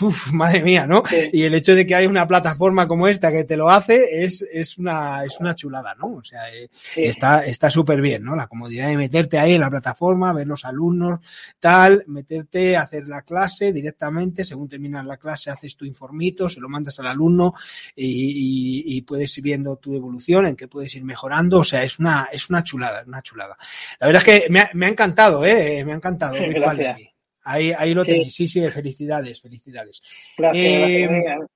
uf, madre mía, ¿no? Sí. Y el hecho de que haya una plataforma como esta que te lo hace es, es, una, es una chulada, ¿no? O sea, eh, Sí. está está súper bien, ¿no? La comodidad de meterte ahí en la plataforma, ver los alumnos, tal, meterte, hacer la clase directamente, según terminas la clase haces tu informito, se lo mandas al alumno y, y- y puedes ir viendo tu evolución, en qué puedes ir mejorando, o sea, es una, es una chulada, una chulada. La verdad es que me ha, me ha encantado, ¿eh? Me ha encantado. Sí, Virtual gracias. Ahí, ahí lo Sí. tenéis, sí, sí, felicidades, felicidades. Gracias, Eh, gracias.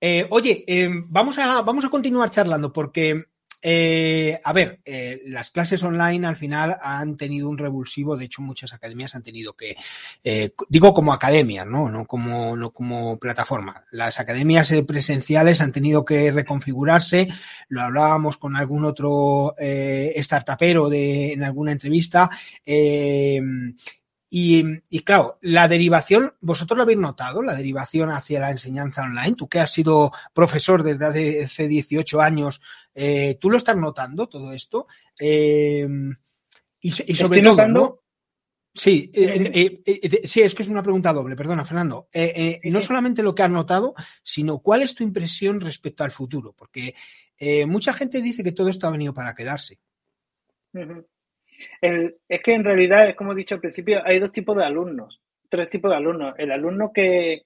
Eh, oye, eh, vamos, a, vamos a continuar charlando porque, eh, a ver, eh, las clases online al final han tenido un revulsivo, de hecho muchas academias han tenido que, eh, digo como academias, ¿no? No como, no como plataforma. Las academias eh, presenciales han tenido que reconfigurarse, lo hablábamos con algún otro eh, startupero de, en alguna entrevista, eh, y, y, claro, la derivación, vosotros lo habéis notado, la derivación hacia la enseñanza online. Tú que has sido profesor desde hace, hace 18 años, eh, ¿tú lo estás notando todo esto? Eh, y, y, sobre Estoy todo, notando... ¿no? Sí, eh, eh, sí, es que es una pregunta doble, perdona, Fernando. Eh, no solamente lo que has notado, sino cuál es tu impresión respecto al futuro, porque eh, mucha gente dice que todo esto ha venido para quedarse. Uh -huh. El, es que en realidad, es como he dicho al principio, hay dos tipos de alumnos, tres tipos de alumnos. El alumno que,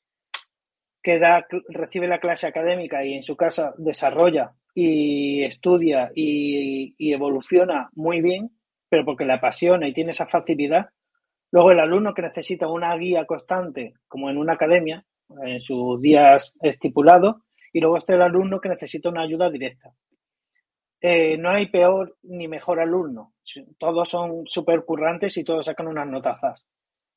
que da, recibe la clase académica y en su casa desarrolla y estudia y, y evoluciona muy bien, pero porque le apasiona y tiene esa facilidad. Luego el alumno que necesita una guía constante, como en una academia, en sus días estipulados, y luego está el alumno que necesita una ayuda directa. Eh, no hay peor ni mejor alumno. Todos son súper currantes y todos sacan unas notazas.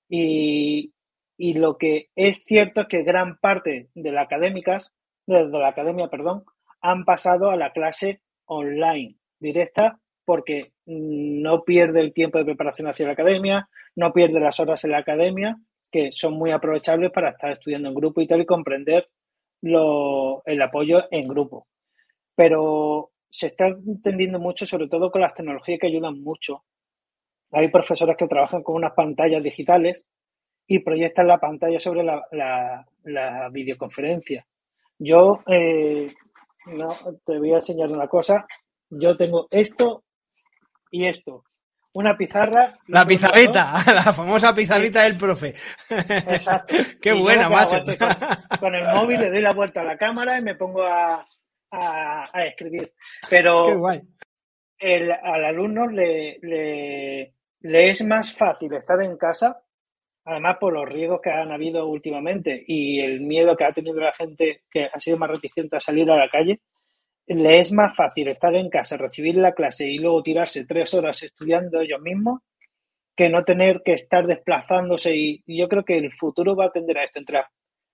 Y, y, lo que es cierto es que gran parte de las académicas, de la academia, perdón, han pasado a la clase online, directa, porque no pierde el tiempo de preparación hacia la academia, no pierde las horas en la academia, que son muy aprovechables para estar estudiando en grupo y tal y comprender lo, el apoyo en grupo. Pero se está entendiendo mucho, sobre todo con las tecnologías que ayudan mucho. Hay profesores que trabajan con unas pantallas digitales y proyectan la pantalla sobre la, la, la videoconferencia. Yo eh, no, te voy a enseñar una cosa. Yo tengo esto y esto. Una pizarra. La pizarrita, [LAUGHS] la famosa pizarrita sí. del profe. Exacto. [LAUGHS] Qué y buena, macho. Con, con, el móvil le doy la vuelta a la cámara y me pongo a, a, a escribir. Pero el, al alumno le, le, le, es más fácil estar en casa, además por los riesgos que han habido últimamente y el miedo que ha tenido la gente que ha sido más reticente a salir a la calle, le es más fácil estar en casa, recibir la clase y luego tirarse tres horas estudiando ellos mismos que no tener que estar desplazándose y, y yo creo que el futuro va a tender a esto, entre la,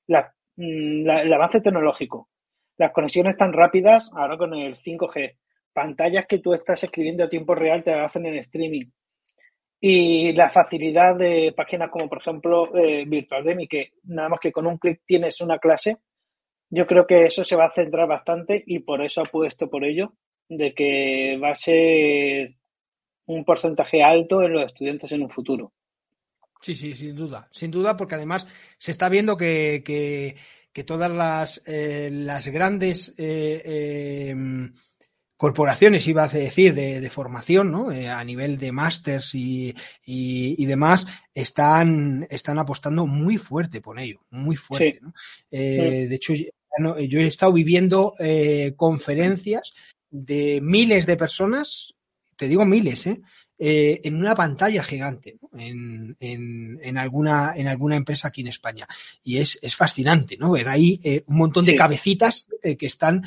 la, la, el avance tecnológico, las conexiones tan rápidas, ahora con el 5G, pantallas que tú estás escribiendo a tiempo real te hacen en streaming y la facilidad de páginas como por ejemplo eh, Virtualdemy, que nada más que con un clic tienes una clase, yo creo que eso se va a centrar bastante y por eso apuesto por ello, de que va a ser un porcentaje alto en los estudiantes en un futuro. Sí, sí, sin duda, sin duda, porque además se está viendo que, que, que todas las, eh, las grandes eh, eh, corporaciones, iba a decir, de, de formación, ¿no? Eh, a nivel de másters y, y, y, demás, están, están apostando muy fuerte por ello, muy fuerte, sí. ¿no? Eh, sí. De hecho, yo he estado viviendo eh, conferencias de miles de personas, te digo miles, ¿eh? Eh, en una pantalla gigante ¿no? en, en, en, alguna, en alguna empresa aquí en España. Y es, es fascinante, ¿no? Ver ahí eh, un montón de sí. cabecitas eh, que están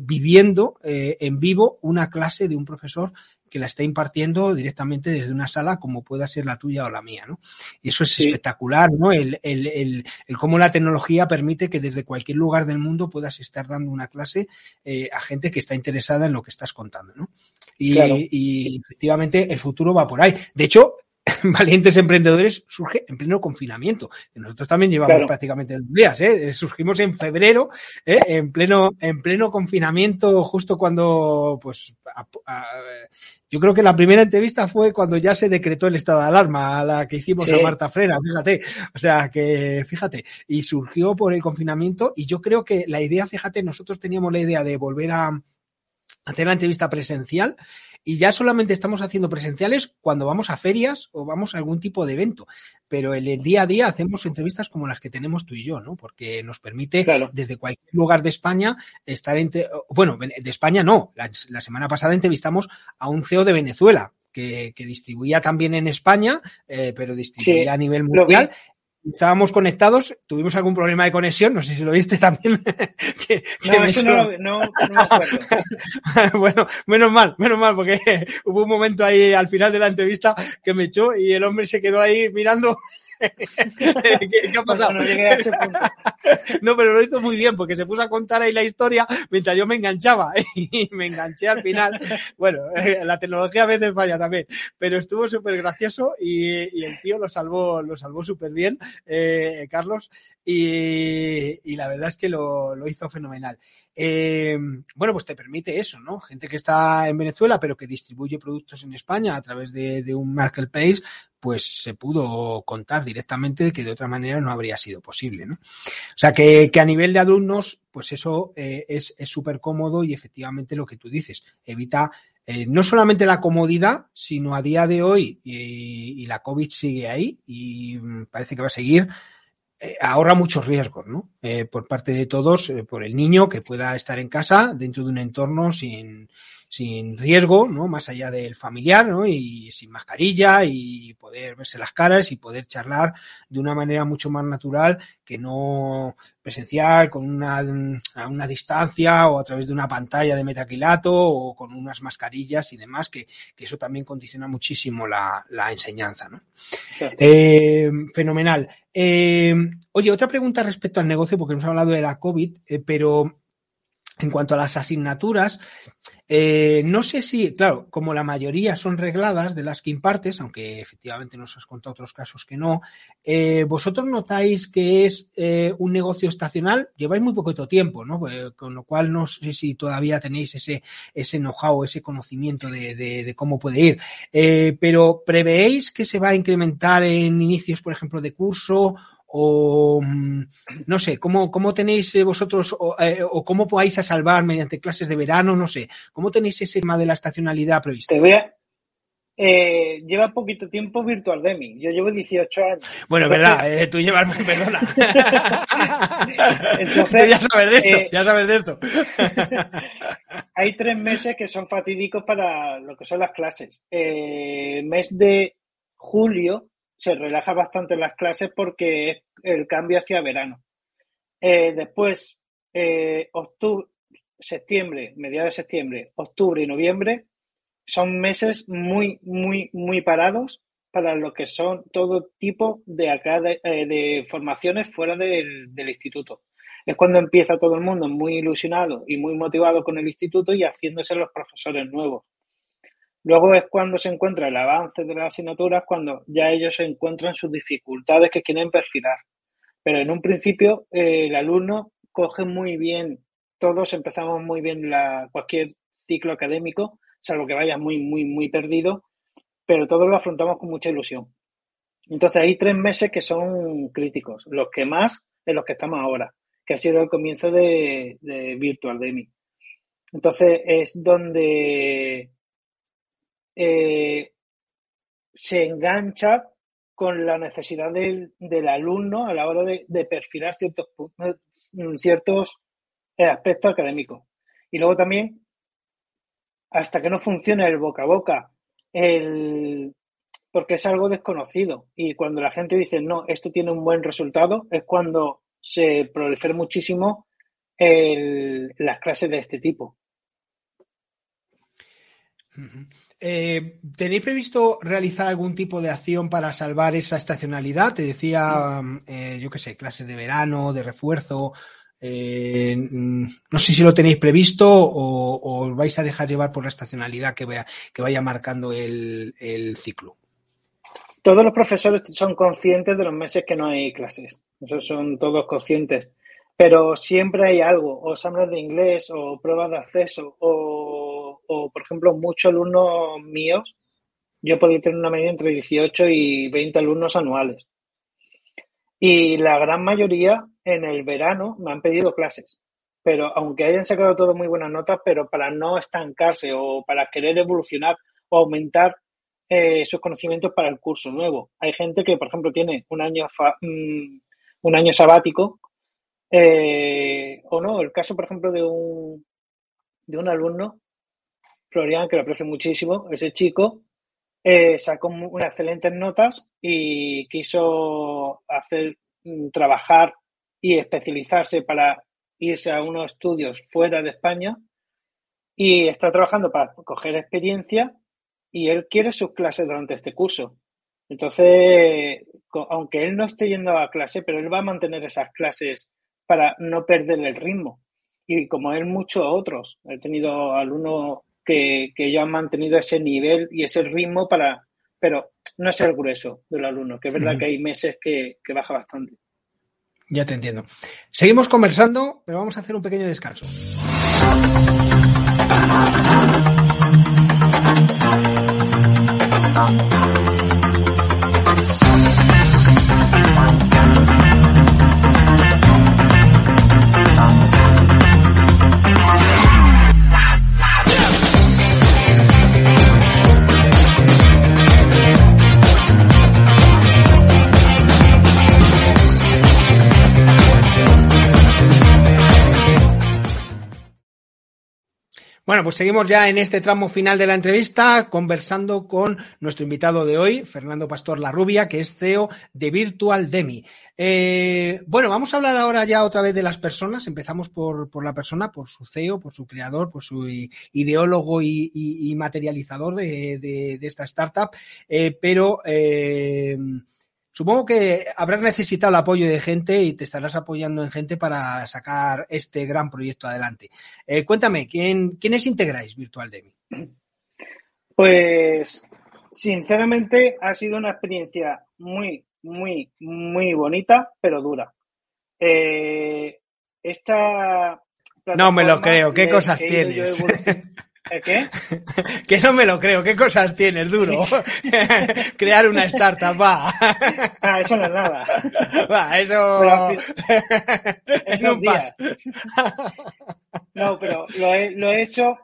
viviendo en vivo una clase de un profesor que la está impartiendo directamente desde una sala como pueda ser la tuya o la mía, ¿no? Y eso es sí. espectacular, ¿no? El, el, el, el, cómo la tecnología permite que desde cualquier lugar del mundo puedas estar dando una clase eh, a gente que está interesada en lo que estás contando, ¿no? Y, claro. y efectivamente el futuro va por ahí. De hecho, [LAUGHS] Valientes Emprendedores surge en pleno confinamiento. Nosotros también llevamos prácticamente dos días, ¿eh? Surgimos en febrero, ¿eh? en pleno, en pleno confinamiento, justo cuando, pues, yo creo que la primera entrevista fue cuando ya se decretó el estado de alarma, la que hicimos a Marta Frena, fíjate. O sea que, fíjate, y surgió por el confinamiento y yo creo que la idea, fíjate, nosotros teníamos la idea de volver a hacer la entrevista presencial y ya solamente estamos haciendo presenciales cuando vamos a ferias o vamos a algún tipo de evento. Pero en el día a día hacemos entrevistas como las que tenemos tú y yo, ¿no? Porque nos permite desde cualquier lugar de España estar entre, bueno, de España no. La, semana pasada entrevistamos a un CEO de Venezuela, que, distribuía también en España, eh, pero distribuía a nivel mundial estábamos conectados, tuvimos algún problema de conexión, no sé si lo viste también. [LAUGHS] no, eso no, no, no [LAUGHS] bueno, menos mal, menos mal, porque [LAUGHS] hubo un momento ahí al final de la entrevista que me echó y el hombre se quedó ahí mirando ¿Qué, ha pasado? [LAUGHS] No, pero lo hizo muy bien porque se puso a contar ahí la historia mientras yo me enganchaba [LAUGHS] y me enganché al final. Bueno, la tecnología a veces falla también, pero estuvo súper gracioso y, el tío lo salvó, lo salvó súper bien, eh, Carlos, y, la verdad es que lo, hizo fenomenal. Eh, bueno, pues te permite eso, ¿no? Gente que está en Venezuela, pero que distribuye productos en España a través de, un marketplace, pues se pudo contar directamente que de otra manera no habría sido posible, ¿no? O sea, que, a nivel de alumnos, pues eso eh, es súper cómodo y efectivamente lo que tú dices, evita eh, no solamente la comodidad, sino a día de hoy, y, y, la COVID sigue ahí y mm, parece que va a seguir, eh, ahorra muchos riesgos, ¿no? Eh, por parte de todos, eh, por el niño que pueda estar en casa dentro de un entorno sin, sin riesgo, ¿no? Más allá del familiar, ¿no? Y sin mascarilla y poder verse las caras y poder charlar de una manera mucho más natural que no presencial, con una, a una distancia o a través de una pantalla de metaquilato o con unas mascarillas y demás, que, que eso también condiciona muchísimo la, la enseñanza, ¿no? Eh, fenomenal. Eh, oye, otra pregunta respecto al negocio, porque hemos hablado de la COVID, eh, pero en cuanto a las asignaturas, eh, no sé si, claro, como la mayoría son regladas de las que impartes, aunque efectivamente nos has contado otros casos que no, eh, vosotros notáis que es eh, un negocio estacional, lleváis muy poquito tiempo, ¿no? con lo cual no sé si todavía tenéis ese, ese know-how, ese conocimiento de, de, cómo puede ir, pero ¿prevéis que se va a incrementar en inicios, por ejemplo, de curso o mm, no sé, ¿cómo, cómo tenéis eh, vosotros eh, o, cómo podáis a salvar mediante clases de verano? No sé, ¿cómo tenéis ese tema de la estacionalidad prevista? Te voy a, eh, lleva poquito tiempo Virtual Demi. Yo llevo 18 años. Bueno, verdad, eh, tú llevas, [LAUGHS] perdona. [LAUGHS] Entonces, ya sabes de esto, ya sabes de esto. [LAUGHS] hay tres meses que son fatídicos para lo que son las clases. Eh, mes de julio se relaja bastante las clases porque es el cambio hacia verano. Eh, después, eh, octubre, septiembre, mediados de septiembre, octubre y noviembre son meses muy, muy, muy parados para lo que son todo tipo de acá de, eh, formaciones fuera del, del, instituto. Es cuando empieza todo el mundo muy ilusionado y muy motivado con el instituto y haciéndose los profesores nuevos. Luego es cuando se encuentra el avance de las asignaturas, cuando ya ellos se encuentran sus dificultades que quieren perfilar. Pero en un principio eh, el alumno coge muy bien, todos empezamos muy bien cualquier ciclo académico, salvo que vaya muy, muy, muy perdido, pero todos lo afrontamos con mucha ilusión. Entonces hay tres meses que son críticos, los que más en los que estamos ahora, que ha sido el comienzo de, de Virtual Demi. Entonces es donde eh, se engancha con la necesidad del, del alumno a la hora de, perfilar ciertos, ciertos eh, aspectos académicos. Y luego también, hasta que no funcione el boca a boca, el, porque es algo desconocido. Y cuando la gente dice, no, esto tiene un buen resultado, es cuando se prolifera muchísimo las clases de este tipo. Eh, ¿Tenéis previsto realizar algún tipo de acción para salvar esa estacionalidad? Te decía, eh, yo qué sé, clases de verano, de refuerzo. Eh, no sé si lo tenéis previsto o, os vais a dejar llevar por la estacionalidad que vaya, que vaya marcando el, el ciclo. todos los profesores son conscientes de los meses que no hay clases. Eso son todos conscientes. Pero siempre hay algo, o exámenes de inglés, o pruebas de acceso, o, o por ejemplo, muchos alumnos míos, yo podría tener una media entre 18 y 20 alumnos anuales. Y la gran mayoría en el verano me han pedido clases. Pero aunque hayan sacado todo muy buenas notas, pero para no estancarse o para querer evolucionar o aumentar eh, sus conocimientos para el curso nuevo. Hay gente que, por ejemplo, tiene un año, mm, un año sabático eh, o no. El caso, por ejemplo, de un, de un alumno, Florian, que lo aprecio muchísimo, ese chico eh, sacó unas excelentes notas y quiso hacer mm, trabajar y especializarse para irse a unos estudios fuera de España y está trabajando para coger experiencia y él quiere sus clases durante este curso. Entonces, aunque él no esté yendo a clase, pero él va a mantener esas clases para no perder el ritmo. Y como él, muchos otros. He tenido alumnos que, que ya han mantenido ese nivel y ese ritmo para, pero no es el grueso del alumno, que es verdad que hay meses que, que baja bastante. Ya te entiendo. Seguimos conversando, pero vamos a hacer un pequeño descanso. Bueno, pues seguimos ya en este tramo final de la entrevista conversando con nuestro invitado de hoy, Fernando Pastor Larrubia, que es CEO de Virtual Demi. Eh, bueno, vamos a hablar ahora ya otra vez de las personas. Empezamos por, por la persona, por su CEO, por su creador, por su ideólogo y, materializador de, de, de, esta startup. Eh, pero eh, Supongo que habrás necesitado el apoyo de gente y te estarás apoyando en gente para sacar este gran proyecto adelante. Eh, cuéntame, ¿quién, ¿quiénes integráis Virtual Demi? Pues, sinceramente, ha sido una experiencia muy, muy, muy bonita, pero dura. Eh, esta. No me lo creo, ¿qué cosas tienes? [LAUGHS] ¿Qué? [LAUGHS] que no me lo creo. ¿Qué cosas tienes, duro? [LAUGHS] Crear una startup, va. [LAUGHS] Ah, eso no es nada. Va, eso... es no días. No, pero lo he, lo he hecho...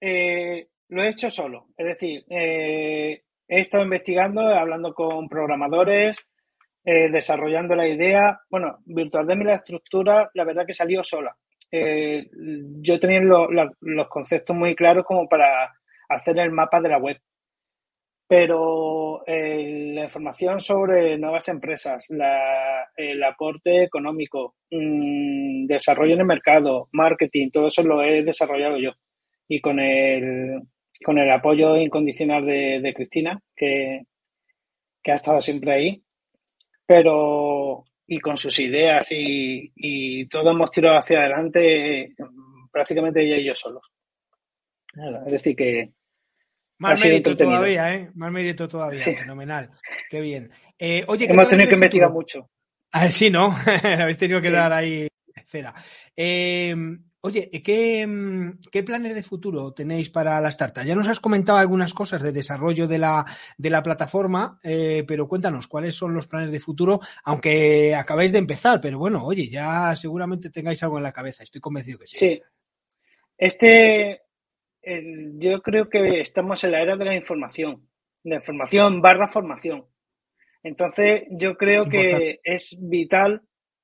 Eh, lo he hecho solo. Es decir, eh, he estado investigando, hablando con programadores, eh, desarrollando la idea. Bueno, Virtual Demi la estructura, la verdad que salió sola eh, yo tenía lo, lo, los conceptos muy claros como para hacer el mapa de la web. Pero eh, la información sobre nuevas empresas, el aporte económico, mmm, desarrollo en el mercado, marketing, todo eso lo he desarrollado yo. Y con el, con el apoyo incondicional de, de Cristina, que, que ha estado siempre ahí. Pero y con sus ideas y, y todo hemos tirado hacia adelante prácticamente ella y yo solos. Es decir que... Más mérito todavía, ¿eh? Más mérito todavía, sí. fenomenal. Qué bien. Eh, oye, hemos tenido que investigar mucho. Ah, sí, ¿no? [LAUGHS] Habéis tenido que sí. dar ahí esfera. Eh, Oye, ¿qué, mm, ¿qué, planes de futuro tenéis para la startup? Ya nos has comentado algunas cosas de desarrollo de la, de la plataforma, eh, pero cuéntanos cuáles son los planes de futuro, aunque acabáis de empezar, pero bueno, oye, ya seguramente tengáis algo en la cabeza, estoy convencido que sí. Sí. Este, el, yo creo que estamos en la era de la información, de información barra formación. Entonces, yo creo Importante. que es vital,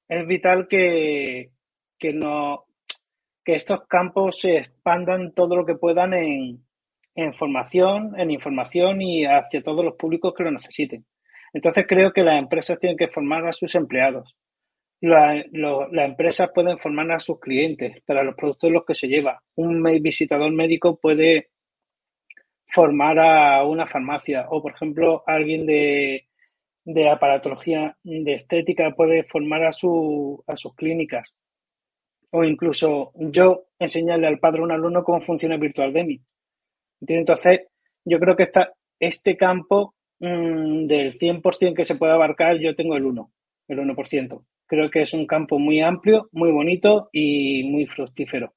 es vital que, que no que estos campos se expandan todo lo que puedan en, formación, en información y hacia todos los públicos que lo necesiten. Entonces creo que las empresas tienen que formar a sus empleados. Las la empresas pueden formar a sus clientes para los productos en los que se lleva. Un visitador médico puede formar a una farmacia o, por ejemplo, alguien de, de aparatología de estética puede formar a, a sus clínicas o incluso yo enseñarle al padre un alumno cómo funciona Virtual Demi. Entonces, yo creo que esta, este campo mm, del 100% que se puede abarcar, yo tengo el 1, el 1%. Creo que es un campo muy amplio, muy bonito y muy fructífero.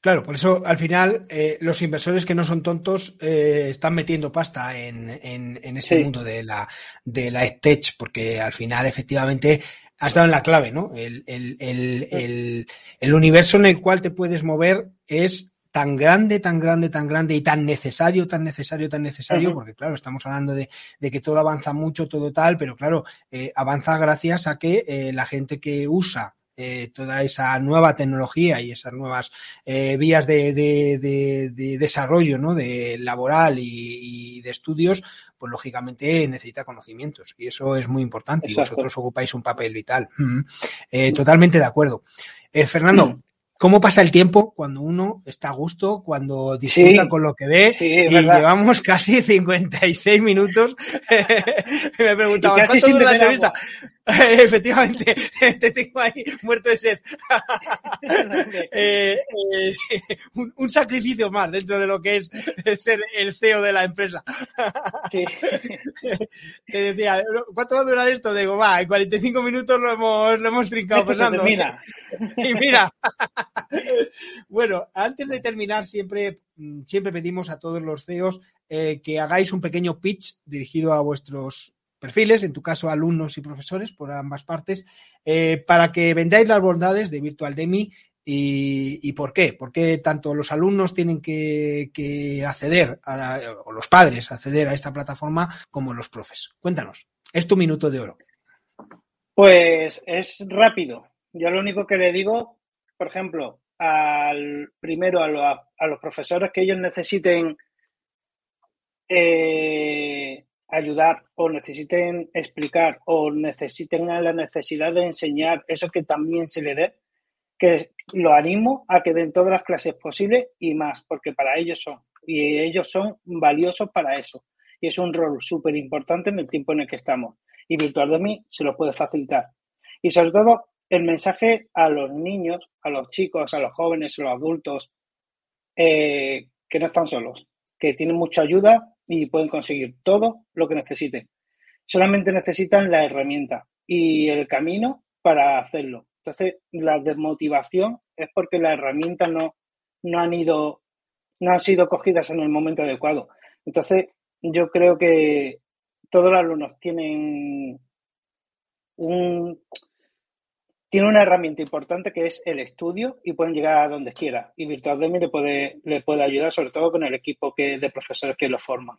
Claro, por eso al final eh, los inversores que no son tontos eh, están metiendo pasta en, en, este mundo de la, de la EdTech, porque al final efectivamente has dado en la clave, ¿no? El, el, el, el, universo en el cual te puedes mover es tan grande, tan grande, tan grande y tan necesario, tan necesario, tan necesario, porque claro, estamos hablando de, de, que todo avanza mucho, todo tal, pero claro, eh, avanza gracias a que la gente que usa eh, toda esa nueva tecnología y esas nuevas eh, vías de, de, desarrollo ¿no? de laboral y, de estudios, pues lógicamente necesita conocimientos y eso es muy importante y vosotros ocupáis un papel vital. Eh, totalmente de acuerdo. Fernando, cómo pasa el tiempo cuando uno está a gusto, cuando disfruta con lo que ve. y llevamos casi 56 minutos. [LAUGHS] Me preguntaba, ¿cuánto dura la entrevista? [LAUGHS] Efectivamente, te tengo ahí muerto de sed. [LAUGHS] Eh, eh, un, sacrificio más dentro de lo que es ser el CEO de la empresa. Sí. [LAUGHS] Te decía, ¿cuánto va a durar esto? Digo, va, en 45 minutos lo hemos, lo hemos trincado pensando. Mira. Y mira. Bueno, antes de terminar, siempre, siempre pedimos a todos los CEOs eh, que hagáis un pequeño pitch dirigido a vuestros perfiles, en tu caso alumnos y profesores por ambas partes, eh, para que vendáis las bondades de Virtual Demi y, y, por qué. ¿Por qué tanto los alumnos tienen que, acceder, a, o los padres acceder a esta plataforma, como los profes? Cuéntanos. Es tu minuto de oro. Pues es rápido. Yo lo único que le digo, por ejemplo, al primero a, a los profesores que ellos necesiten eh, ayudar o necesiten explicar o necesiten la necesidad de enseñar eso que también se le dé, que lo animo a que den todas las clases posibles y más, porque para ellos son, y ellos son valiosos para eso. Y es un rol súper importante en el tiempo en el que estamos. Y Virtual de mí se lo puede facilitar. Y sobre todo, el mensaje a los niños, a los chicos, a los jóvenes, a los adultos, eh, que no están solos, que tienen mucha ayuda y pueden conseguir todo lo que necesiten. Solamente necesitan la herramienta y el camino para hacerlo. Entonces, la desmotivación es porque las herramientas no, no han ido, no han sido cogidas en el momento adecuado. Entonces, yo creo que todos los alumnos tienen un, tiene una herramienta importante que es el estudio y pueden llegar a donde quiera. Y Virtual Demi le puede, le puede ayudar, sobre todo con el equipo que, de profesores que lo forman.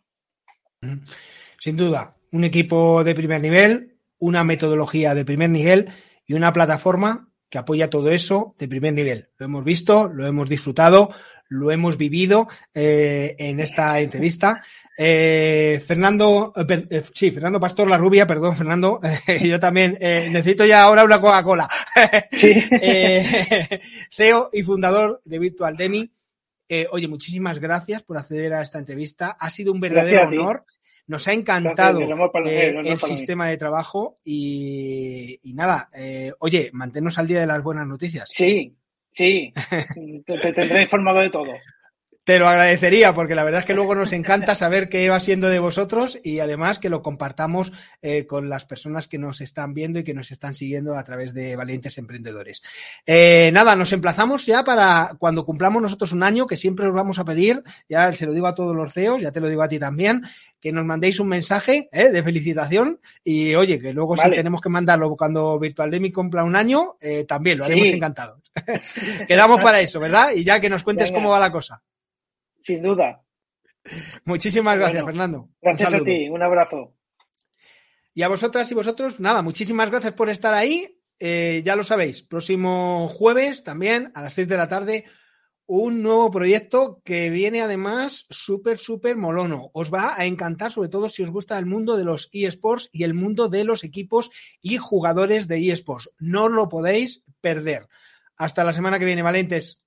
Sin duda, un equipo de primer nivel, una metodología de primer nivel y una plataforma que apoya todo eso de primer nivel. Lo hemos visto, lo hemos disfrutado, lo hemos vivido eh, en esta entrevista. Eh, Fernando, eh, eh, sí, Fernando Pastor La Rubia, perdón, [LAUGHS] Fernando, yo también [LAUGHS] necesito ya ahora una Coca-Cola. [LAUGHS] CEO y fundador de Virtual Demi. oye, muchísimas gracias por acceder a esta entrevista. Ha sido un verdadero honor. Nos ha encantado el sistema de trabajo y, nada, oye, manténnos al día de las buenas noticias. Sí, sí, te tendré informado de todo. Te lo agradecería porque la verdad es que luego nos encanta saber qué va siendo de vosotros y además que lo compartamos eh, con las personas que nos están viendo y que nos están siguiendo a través de Valientes Emprendedores. Eh, nada, nos emplazamos ya para cuando cumplamos nosotros un año, que siempre os vamos a pedir, ya se lo digo a todos los CEOs, ya te lo digo a ti también, que nos mandéis un mensaje eh, de felicitación y oye, que luego si tenemos que mandarlo cuando Virtual Demi cumpla un año, también lo haremos encantado. [LAUGHS] Quedamos para eso, ¿verdad? Y ya que nos cuentes cómo va la cosa sin duda. Muchísimas gracias, Fernando. Gracias a ti, un abrazo. Y a vosotras y vosotros, nada, muchísimas gracias por estar ahí. Eh, ya lo sabéis, próximo jueves también a las 6 de la tarde, un nuevo proyecto que viene además súper, súper molono. Os va a encantar, sobre todo si os gusta el mundo de los eSports y el mundo de los equipos y jugadores de eSports. No lo podéis perder. Hasta la semana que viene, Valentes.